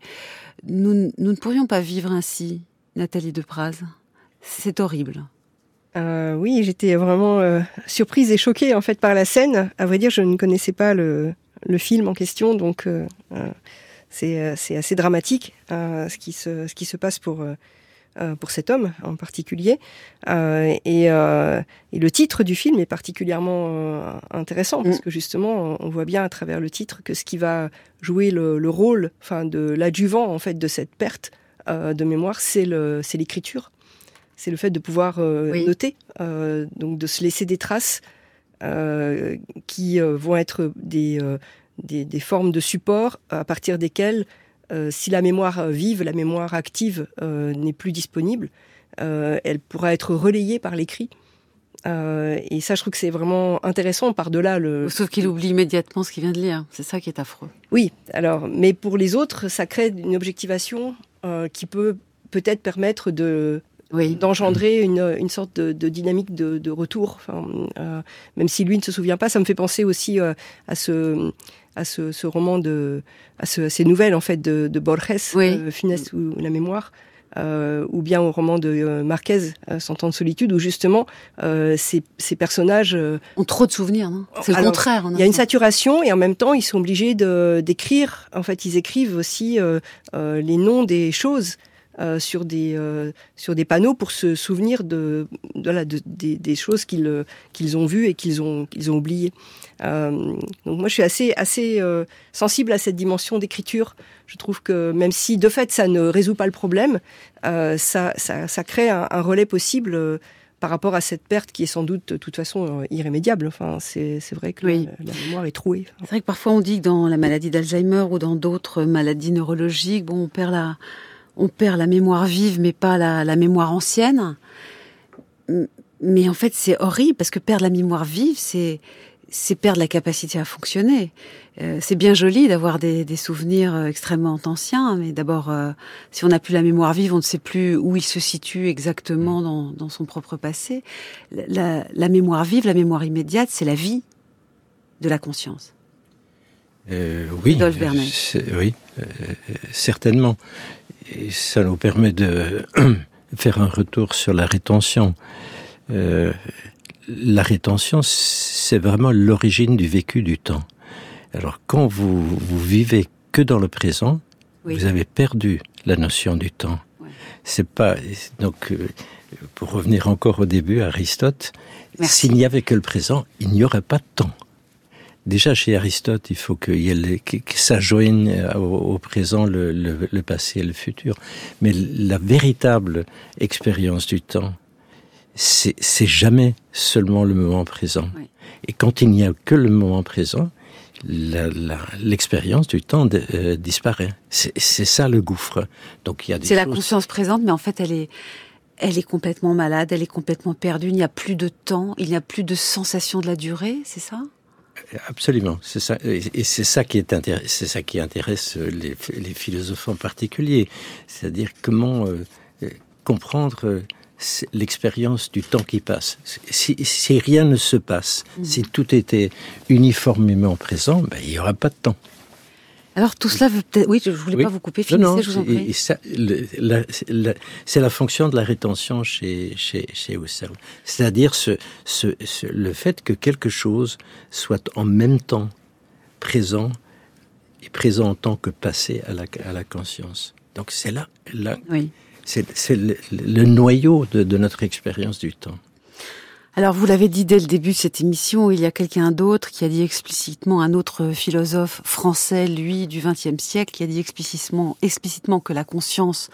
Nous, nous ne pourrions pas vivre ainsi, Nathalie Depraz. C'est horrible. Euh, oui, j'étais vraiment euh, surprise et choquée en fait par la scène. À vrai dire, je ne connaissais pas le, le film en question, donc euh, c'est assez dramatique ce qui se ce qui se passe pour pour cet homme en particulier. Et, et, le titre du film est particulièrement intéressant parce mm. que justement, on voit bien à travers le titre que ce qui va jouer le, le rôle, enfin de l'adjuvant en fait de cette perte de mémoire, c'est l'écriture c'est le fait de pouvoir euh, noter, euh, donc de se laisser des traces euh, qui vont être des, des, formes de support à partir desquelles, si la mémoire vive, la mémoire active n'est plus disponible, elle pourra être relayée par l'écrit. et ça, je trouve que c'est vraiment intéressant par-delà le. Sauf qu'il oublie immédiatement ce qu'il vient de lire. C'est ça qui est affreux. Oui. Alors, mais pour les autres, ça crée une objectivation qui peut peut-être permettre de d'engendrer une, une, sorte de, de dynamique de, de retour. Enfin, euh, même si lui ne se souvient pas, ça me fait penser aussi euh, à ce à ce, ce, roman de à, ce, à, ces nouvelles en fait de, de Borges, euh, Finesse ou la mémoire. Euh, ou bien au roman de euh, Marquez, euh, Cent ans de solitude, où justement euh, ces, ces, personnages ont trop de souvenirs. C'est le contraire. Il y a une saturation et en même temps ils sont obligés de d'écrire. En fait, ils écrivent aussi les noms des choses. Euh, sur des euh, sur des panneaux pour se souvenir de, de, la, de des, des, choses qu'ils qu'ils ont vues et qu'ils ont qu'ils ont oubliées. Euh, donc moi je suis assez assez sensible à cette dimension d'écriture. Je trouve que même si de fait ça ne résout pas le problème, ça, ça, ça crée un, un relais possible par rapport à cette perte qui est sans doute de toute façon irrémédiable. Enfin, c'est vrai que oui. la, la, mémoire est trouée. C'est vrai que parfois on dit que dans la maladie d'Alzheimer ou dans d'autres maladies neurologiques, bon, on perd la, on perd la mémoire vive, mais pas la, mémoire ancienne. Mais en fait, c'est horrible parce que perdre la mémoire vive, c'est perdre la capacité à fonctionner. Euh, c'est bien joli d'avoir des, souvenirs euh, extrêmement anciens, mais d'abord, euh, si on n'a plus la mémoire vive, on ne sait plus où il se situe exactement dans, son propre passé. La, mémoire vive, la mémoire immédiate, c'est la vie de la conscience. Euh, oui, oui, certainement. Et ça nous permet de *clears throat* faire un retour sur la rétention. Euh, la rétention, c'est vraiment l'origine du vécu du temps. Alors quand vous, vous vivez que dans le présent, oui. vous avez perdu la notion du temps. Ouais. C'est pas donc euh, pour revenir encore au début, Aristote, s'il n'y avait que le présent, il n'y aurait pas de temps. Déjà chez Aristote, il faut que, que ça joigne au, au présent le, le, le, passé et le futur. Mais la véritable expérience du temps, c'est jamais seulement le moment présent. Oui. Et quand il n'y a que le moment présent, l'expérience du temps de, euh, disparaît. C'est ça le gouffre. Donc il y a. C'est la conscience présente, mais en fait elle est elle est complètement malade, elle est complètement perdue. Il n'y a plus de temps, il n'y a plus de sensation de la durée, c'est ça? Absolument, c'est ça, et c'est ça qui est c'est ça qui intéresse les, les philosophes en particulier, c'est-à-dire comment euh, comprendre euh, l'expérience du temps qui passe. Si, si rien ne se passe, mmh. si tout était uniformément présent, ben, il n'y aura pas de temps. Alors tout cela veut peut-être. Oui, je voulais oui. pas vous couper. Finissez, non, non, je vous en prie. C'est la fonction de la rétention chez chez chez Husserl, c'est-à-dire ce, ce, ce, le fait que quelque chose soit en même temps présent et présent en tant que passé à la à la conscience. Donc c'est là là. Oui. C'est le, le noyau de, de notre expérience du temps. Alors vous l'avez dit dès le début de cette émission, il y a quelqu'un d'autre qui a dit explicitement, un autre philosophe français, lui, du XXe siècle, qui a dit explicitement, explicitement que la conscience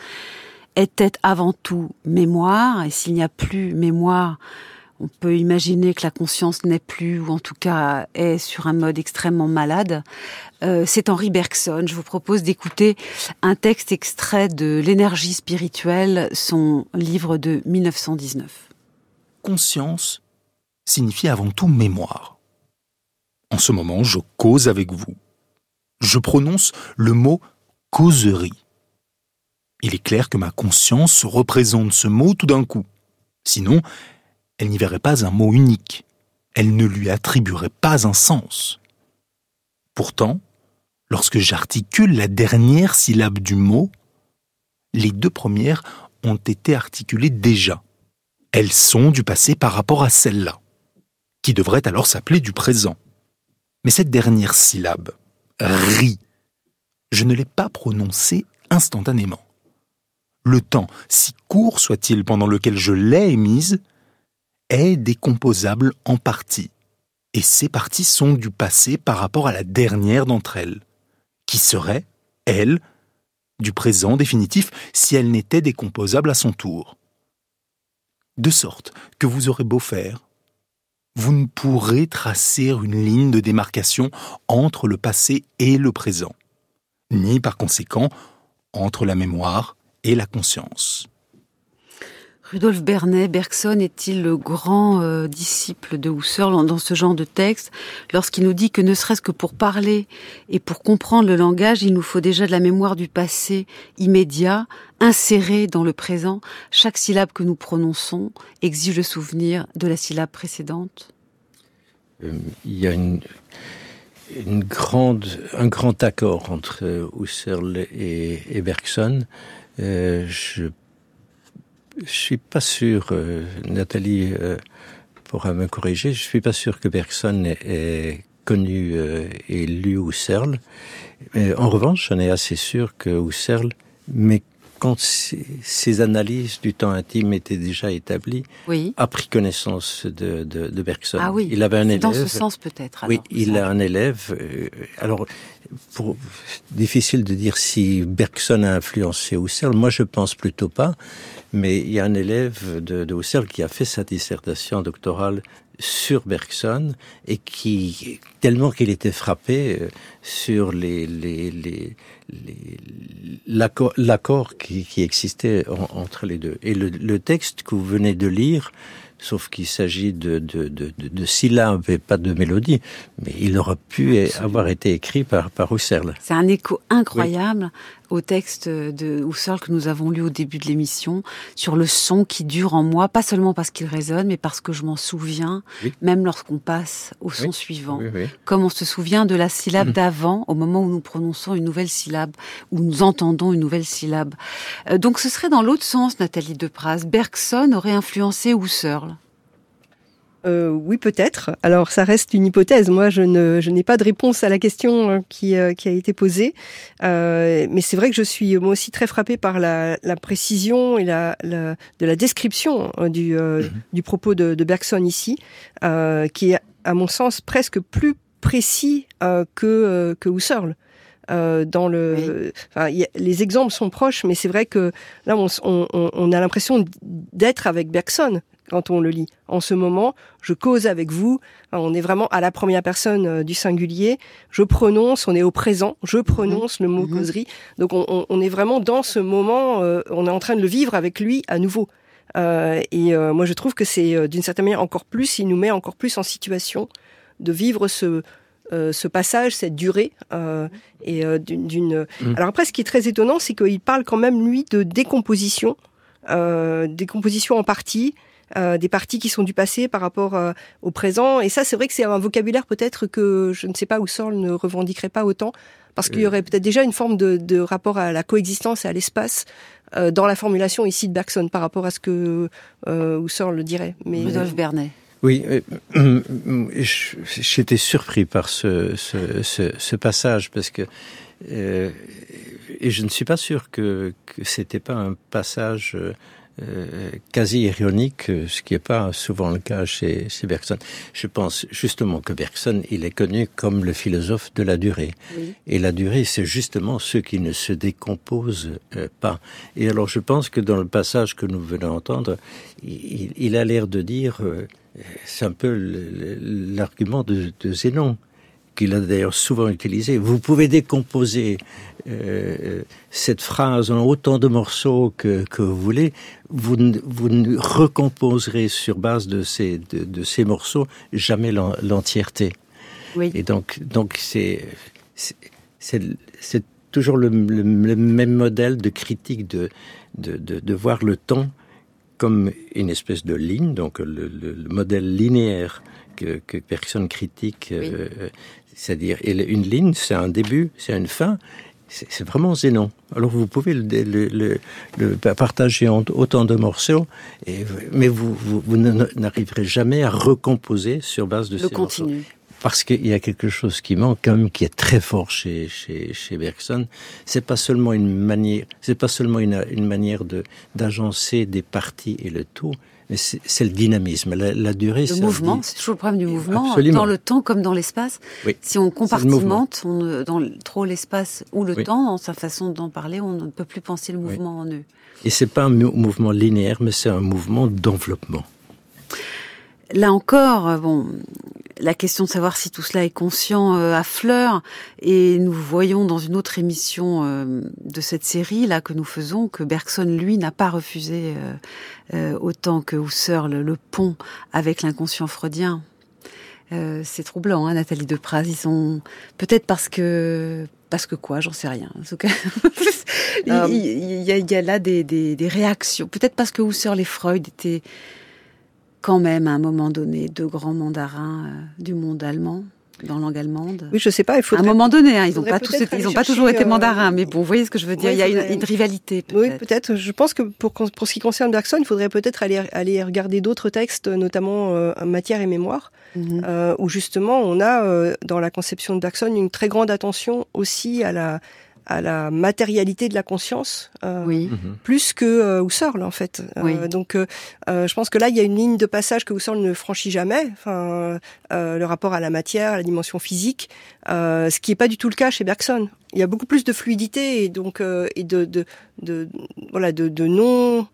était avant tout mémoire, et s'il n'y a plus mémoire, on peut imaginer que la conscience n'est plus, ou en tout cas est sur un mode extrêmement malade. Euh, C'est Henri Bergson. Je vous propose d'écouter un texte extrait de L'énergie spirituelle, son livre de 1919 conscience signifie avant tout mémoire. En ce moment, je cause avec vous. Je prononce le mot causerie. Il est clair que ma conscience représente ce mot tout d'un coup. Sinon, elle n'y verrait pas un mot unique. Elle ne lui attribuerait pas un sens. Pourtant, lorsque j'articule la dernière syllabe du mot, les deux premières ont été articulées déjà. Elles sont du passé par rapport à celle-là, qui devrait alors s'appeler du présent. Mais cette dernière syllabe, ri, je ne l'ai pas prononcée instantanément. Le temps, si court soit-il pendant lequel je l'ai émise, est décomposable en parties. Et ces parties sont du passé par rapport à la dernière d'entre elles, qui serait, elle, du présent définitif si elle n'était décomposable à son tour de sorte que vous aurez beau faire, vous ne pourrez tracer une ligne de démarcation entre le passé et le présent, ni par conséquent entre la mémoire et la conscience. Rudolf Bernet, Bergson est-il le grand euh, disciple de Husserl dans ce genre de texte? Lorsqu'il nous dit que ne serait-ce que pour parler et pour comprendre le langage, il nous faut déjà de la mémoire du passé immédiat, inséré dans le présent. Chaque syllabe que nous prononçons exige le souvenir de la syllabe précédente. Euh, il y a une, grande, un grand accord entre Husserl et, Bergson. Euh, je suis pas sûr, euh, Nathalie euh, pourra me corriger, je suis pas sûr que Bergson ait, connu euh, et lu Husserl. Mais en revanche, j'en ai assez sûr que Husserl, mais quand ces analyses du temps intime étaient déjà établies, oui. a pris connaissance de, de, de Bergson. Ah oui, il avait un élève. Dans ce sens peut-être. Oui, il a un élève. Euh, alors, pour, difficile de dire si Bergson a influencé Husserl. Moi, je pense plutôt pas. Mais il y a un élève de, de Husserl qui a fait sa dissertation doctorale sur Bergson et qui tellement qu'il était frappé euh, sur les les les l'accord l'accord qui, qui existait en, entre les deux et le, le texte que vous venez de lire sauf qu'il s'agit de, de, de, de, syllabes et pas de mélodies, mais il aurait pu Absolument. avoir été écrit par, par Husserl. C'est un écho incroyable. Au texte de Husserl que nous avons lu au début de l'émission, sur le son qui dure en moi, pas seulement parce qu'il résonne, mais parce que je m'en souviens, oui. même lorsqu'on passe au son oui. suivant, comme on se souvient de la syllabe mmh. d'avant, au moment où nous prononçons une nouvelle syllabe, où nous entendons une nouvelle syllabe. Euh, donc ce serait dans l'autre sens, Nathalie Depraz. Bergson aurait influencé Husserl. Euh, oui, peut-être. Alors, ça reste une hypothèse. Moi, je ne, je n'ai pas de réponse à la question qui, euh, qui a été posée. Euh, mais c'est vrai que je suis moi aussi très frappée par la, la précision et la, la, de la description du, mm-hmm. du propos de, de, Bergson ici, qui est, à mon sens, presque plus précis que, que Husserl. Euh, dans le, oui. enfin, y a, les exemples sont proches, mais c'est vrai que là, on, on, on a l'impression d'être avec Bergson quand on le lit. En ce moment, je cause avec vous, on est vraiment à la première personne euh, du singulier, je prononce, on est au présent, je prononce mmh. le mot mmh. causerie. Donc on, on, est vraiment dans ce moment, euh, on est en train de le vivre avec lui à nouveau. Euh, et euh, moi je trouve que c'est euh, d'une certaine manière encore plus, il nous met encore plus en situation de vivre ce, euh, ce passage, cette durée, euh, et euh, d'une. Mmh. Alors après, ce qui est très étonnant, c'est qu'il parle quand même lui de décomposition, décomposition en partie, euh, des parties qui sont du passé par rapport euh, au présent. Et ça, c'est vrai que c'est un vocabulaire peut-être que je ne sais pas où Sorl ne revendiquerait pas autant, parce qu'il y aurait peut-être déjà une forme de, de, rapport à la coexistence et à l'espace euh, dans la formulation ici de Bergson par rapport à ce que euh, Husserl le dirait. Mais Rudolf Bernet. Oui, euh, j'étais surpris par ce, ce, ce, ce, passage parce que euh, et je ne suis pas sûr que, que c'était pas un passage euh, euh, quasi ironique, ce qui n'est pas souvent le cas chez, chez Bergson. Je pense justement que Bergson, il est connu comme le philosophe de la durée. Oui. Et la durée, c'est justement ce qui ne se décompose euh, pas. Et alors, je pense que dans le passage que nous venons d'entendre, il, il, a l'air de dire, euh, c'est un peu l'argument de, de Zénon qu'il a d'ailleurs souvent utilisé. Vous pouvez décomposer euh, cette phrase en autant de morceaux que, que vous voulez. Vous, vous ne recomposerez sur base de ces, de, de ces morceaux jamais l'entièreté. Oui. Et donc, donc c'est, c'est toujours le, le, le, même modèle de critique de, de, de, de voir le temps comme une espèce de ligne, donc le, le, le modèle linéaire que, que personne critique, oui. euh, c'est-à-dire une ligne, c'est un début, c'est une fin. C'est vraiment Zénon. Alors vous pouvez le, le, le, le, partager en autant de morceaux, et, mais vous, vous, vous n'arriverez jamais à recomposer sur base de le ces continu. morceaux. Parce qu'il y a quelque chose qui manque, quand même, qui est très fort chez, chez, chez Bergson. C'est pas seulement une manière, c'est pas seulement une, une manière de d'agencer des parties et le tout, c'est le dynamisme, la, la durée. Le mouvement, c'est toujours le problème du mouvement, Absolument. dans le temps comme dans l'espace. Oui. Si on compartimente on, dans trop l'espace ou le oui. temps, dans sa façon d'en parler, on ne peut plus penser le mouvement oui. en eux. Et c'est pas un mouvement linéaire, mais c'est un mouvement d'enveloppement. Là encore, bon, la question de savoir si tout cela est conscient euh, affleure. Et nous voyons dans une autre émission euh, de cette série là que nous faisons que Bergson, lui, n'a pas refusé euh, euh, autant que Husserl le pont avec l'inconscient freudien. Euh, c'est troublant, hein, Nathalie Depraz. Ils sont peut-être parce que parce que quoi, j'en sais rien. En tout cas, *laughs* il, Euh, y, a, il y a là des, des, des réactions. Peut-être parce que Husserl et Freud étaient quand même à un moment donné deux grands mandarins euh, du monde allemand dans langue allemande. Oui, je sais pas. Il à un faudrait, moment donné, hein, ils n'ont faudrait pas tous, été- ils ont pas toujours été euh, mandarins, mais bon, vous voyez ce que je veux dire. il y a une, faudrait- une rivalité. Oui, peut-être. Je pense que pour, pour ce qui concerne Bergson, il faudrait peut-être aller, aller regarder d'autres textes, notamment euh, Matière et mémoire, Mhm. euh, où justement on a dans la conception de Bergson une très grande attention aussi à la à la matérialité de la conscience, euh, Oui. plus que euh, Husserl en fait. Euh, Oui. donc, euh, euh, je pense que là il y a une ligne de passage que Husserl ne franchit jamais. Enfin, euh, le rapport à la matière, à la dimension physique, euh, ce qui est pas du tout le cas chez Bergson. Il y a beaucoup plus de fluidité et donc euh, et de, de, de voilà de, de non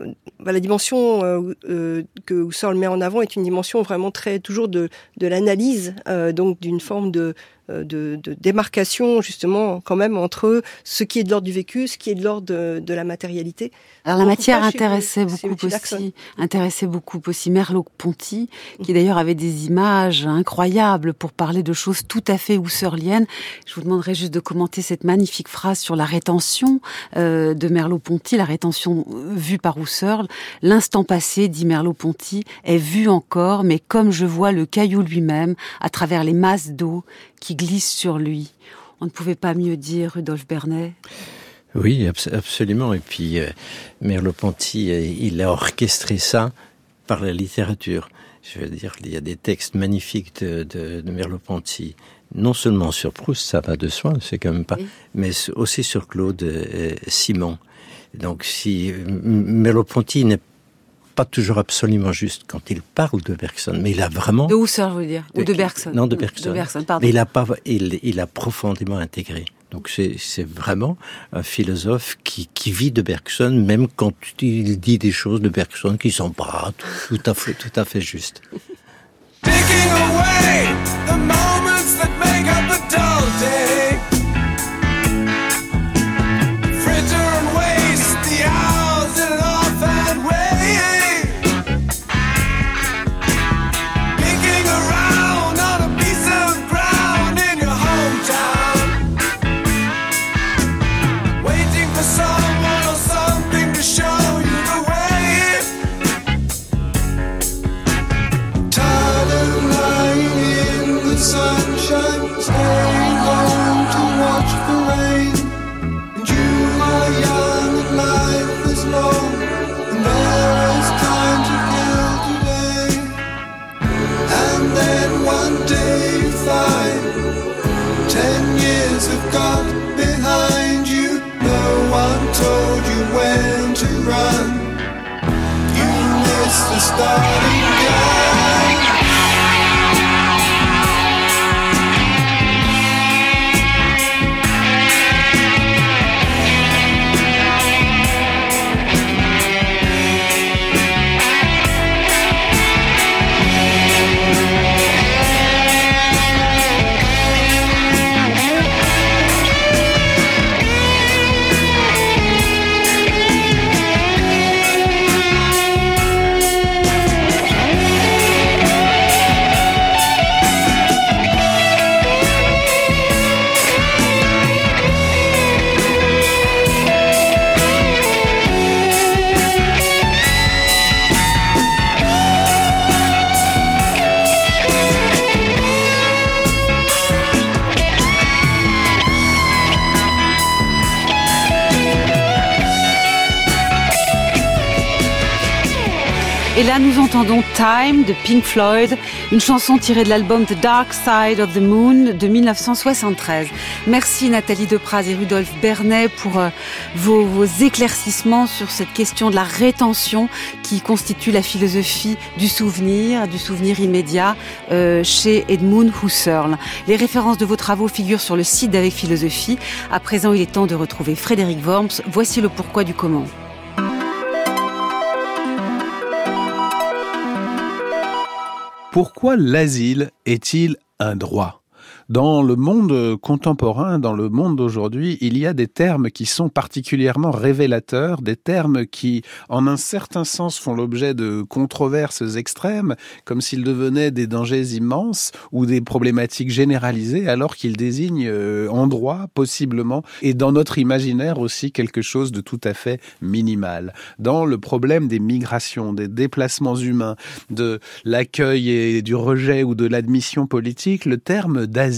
euh, bah, la dimension euh, euh, que Husserl met en avant est une dimension vraiment très toujours de, de l'analyse, euh, donc d'une forme de, euh, de, de démarcation justement quand même entre ce qui est de l'ordre du vécu, ce qui est de l'ordre de, de la matérialité. Alors la matière intéressait chez beaucoup aussi, intéressait beaucoup aussi Merleau-Ponty, qui d'ailleurs avait des images incroyables pour parler de choses tout à fait husserliennes. Je vous demanderai juste de commenter cette magnifique phrase sur la rétention euh, de Merleau-Ponty, la rétention euh, vue par Husserl. L'instant passé, dit Merleau-Ponty, est vu encore, mais comme je vois le caillou lui-même à travers les masses d'eau qui glissent sur lui. On ne pouvait pas mieux dire, Rudolf Bernet. Oui, abs- absolument. Et puis, euh, Merleau-Ponty, euh, il a orchestré ça par la littérature. Je veux dire, il y a des textes magnifiques de, de, de Merleau-Ponty, non seulement sur Proust, ça va de soi, c'est quand même pas, Oui. mais aussi sur Claude euh, Simon. Donc, si euh, Merleau-Ponty n'est pas toujours absolument juste quand il parle de Bergson, mais il a vraiment De Husserl, je veux dire, ou de de- Bergson. non, de Bergson. De Bergson, pardon. Mais il a pas, il, il a profondément intégré. Donc c'est, c'est vraiment un philosophe qui, qui vit de Bergson, même quand il dit des choses de Bergson qui sont pas tout, tout à fait, tout à fait justes. song. Time de Pink Floyd, une chanson tirée de l'album The Dark Side of the Moon de 1973. Merci Nathalie Depraz et Rudolf Bernet pour euh, vos, éclaircissements sur cette question de la rétention qui constitue la philosophie du souvenir, du souvenir immédiat euh, chez Edmund Husserl. Les références de vos travaux figurent sur le site d'Avec Philosophie. À présent, il est temps de retrouver Frédéric Worms. Voici le pourquoi du comment. Pourquoi l'asile est-il un droit? Dans le monde contemporain, dans le monde d'aujourd'hui, il y a des termes qui sont particulièrement révélateurs, des termes qui, en un certain sens, font l'objet de controverses extrêmes, comme s'ils devenaient des dangers immenses ou des problématiques généralisées, alors qu'ils désignent euh, en droit, possiblement, et dans notre imaginaire aussi quelque chose de tout à fait minimal. Dans le problème des migrations, des déplacements humains, de l'accueil et du rejet ou de l'admission politique, le terme d'asile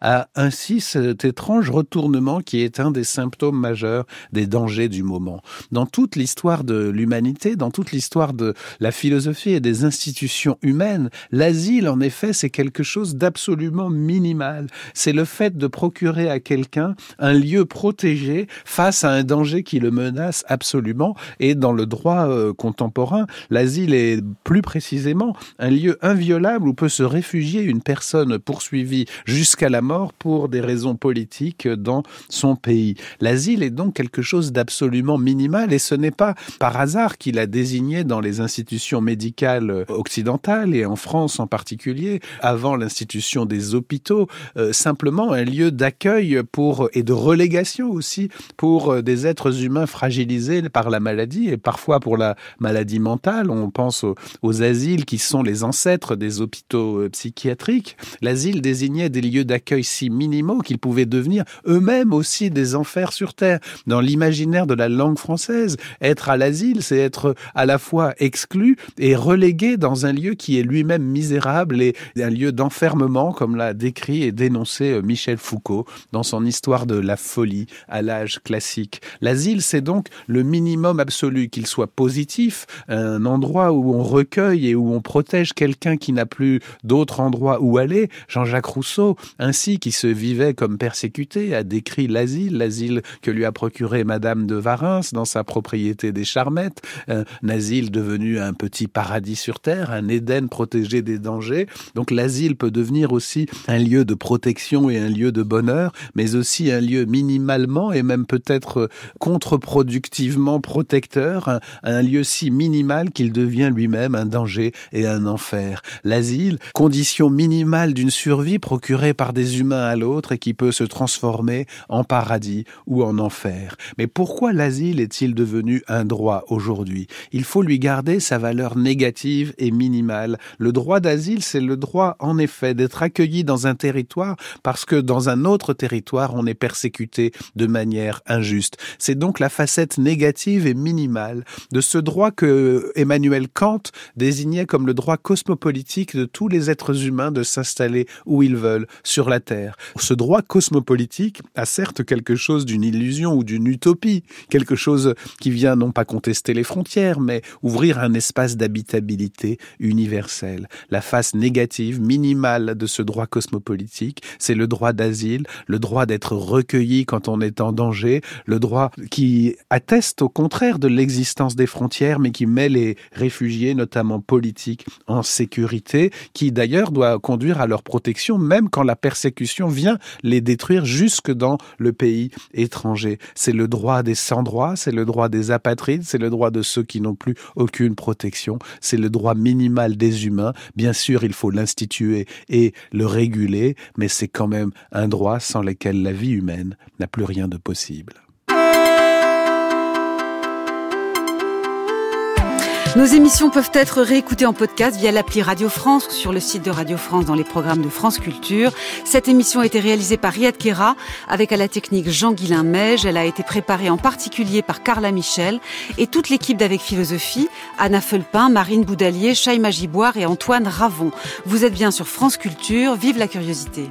a ainsi cet étrange retournement qui est un des symptômes majeurs des dangers du moment. Dans toute l'histoire de l'humanité, dans toute l'histoire de la philosophie et des institutions humaines, l'asile, en effet, c'est quelque chose d'absolument minimal. C'est le fait de procurer à quelqu'un un lieu protégé face à un danger qui le menace absolument. Et dans le droit euh, contemporain, l'asile est plus précisément un lieu inviolable où peut se réfugier une personne poursuivie jusqu'à la mort pour des raisons politiques dans son pays. L'asile est donc quelque chose d'absolument minimal et ce n'est pas par hasard qu'il a désigné dans les institutions médicales occidentales et en France en particulier, avant l'institution des hôpitaux, euh, simplement un lieu d'accueil pour et de relégation aussi pour euh, des êtres humains fragilisés par la maladie et parfois pour la maladie mentale. On pense aux, aux asiles qui sont les ancêtres des hôpitaux euh, psychiatriques. L'asile désignait des lieux d'accueil si minimaux qu'ils pouvaient devenir eux-mêmes aussi des enfers sur terre. Dans l'imaginaire de la langue française, être à l'asile, c'est être à la fois exclu et relégué dans un lieu qui est lui-même misérable et un lieu d'enfermement, comme l'a décrit et dénoncé euh, Michel Foucault dans son histoire de la folie à l'âge classique. L'asile, c'est donc le minimum absolu, qu'il soit positif, un endroit où on recueille et où on protège quelqu'un qui n'a plus d'autre endroit où aller. Jean-Jacques Rousseau, ainsi qui se vivait comme persécuté, a décrit l'asile, l'asile que lui a procuré Madame de Varins dans sa propriété des Charmettes, un asile devenu un petit paradis sur terre, un Éden protégé des dangers. Donc l'asile peut devenir aussi un lieu de protection et un lieu de bonheur, mais aussi un lieu minimalement et même peut-être contre-productivement protecteur, un, un lieu si minimal qu'il devient lui-même un danger et un enfer. L'asile, condition minimale d'une survie procurée par des humains à l'autre et qui peut se transformer en paradis ou en enfer. Mais pourquoi l'asile est-il devenu un droit aujourd'hui? Il faut lui garder sa valeur négative et minimale. Le droit d'asile, c'est le droit, en effet, d'être accueilli dans un territoire parce que dans un autre territoire, on est persécuté de manière injuste. C'est donc la facette négative et minimale de ce droit que Emmanuel Kant désignait comme le droit cosmopolitique de tous les êtres humains de s'installer où ils veulent sur la Terre. Ce droit cosmopolitique a certes quelque chose d'une illusion ou d'une utopie, quelque chose qui vient non pas contester les frontières, mais ouvrir un espace d'habitabilité universel. La face négative, minimale de ce droit cosmopolitique, c'est le droit d'asile, le droit d'être recueilli quand on est en danger, le droit qui atteste au contraire de l'existence des frontières, mais qui met les réfugiés, notamment politiques, en sécurité, qui d'ailleurs doit conduire à leur protection, même la persécution vient les détruire jusque dans le pays étranger. C'est le droit des sans-droits, c'est le droit des apatrides, c'est le droit de ceux qui n'ont plus aucune protection, c'est le droit minimal des humains. Bien sûr, il faut l'instituer et le réguler, mais c'est quand même un droit sans lequel la vie humaine n'a plus rien de possible. Nos émissions peuvent être réécoutées en podcast via l'appli Radio France ou sur le site de Radio France dans les programmes de France Culture. Cette émission a été réalisée par Riyad Kera avec à la technique Jean-Guilain Meige. Elle a été préparée en particulier par Carla Michel et toute l'équipe d'Avec Philosophie, Anna Felpin, Marine Boudalier, Chaïma Giboire et Antoine Ravon. Vous êtes bien sur France Culture. Vive la curiosité.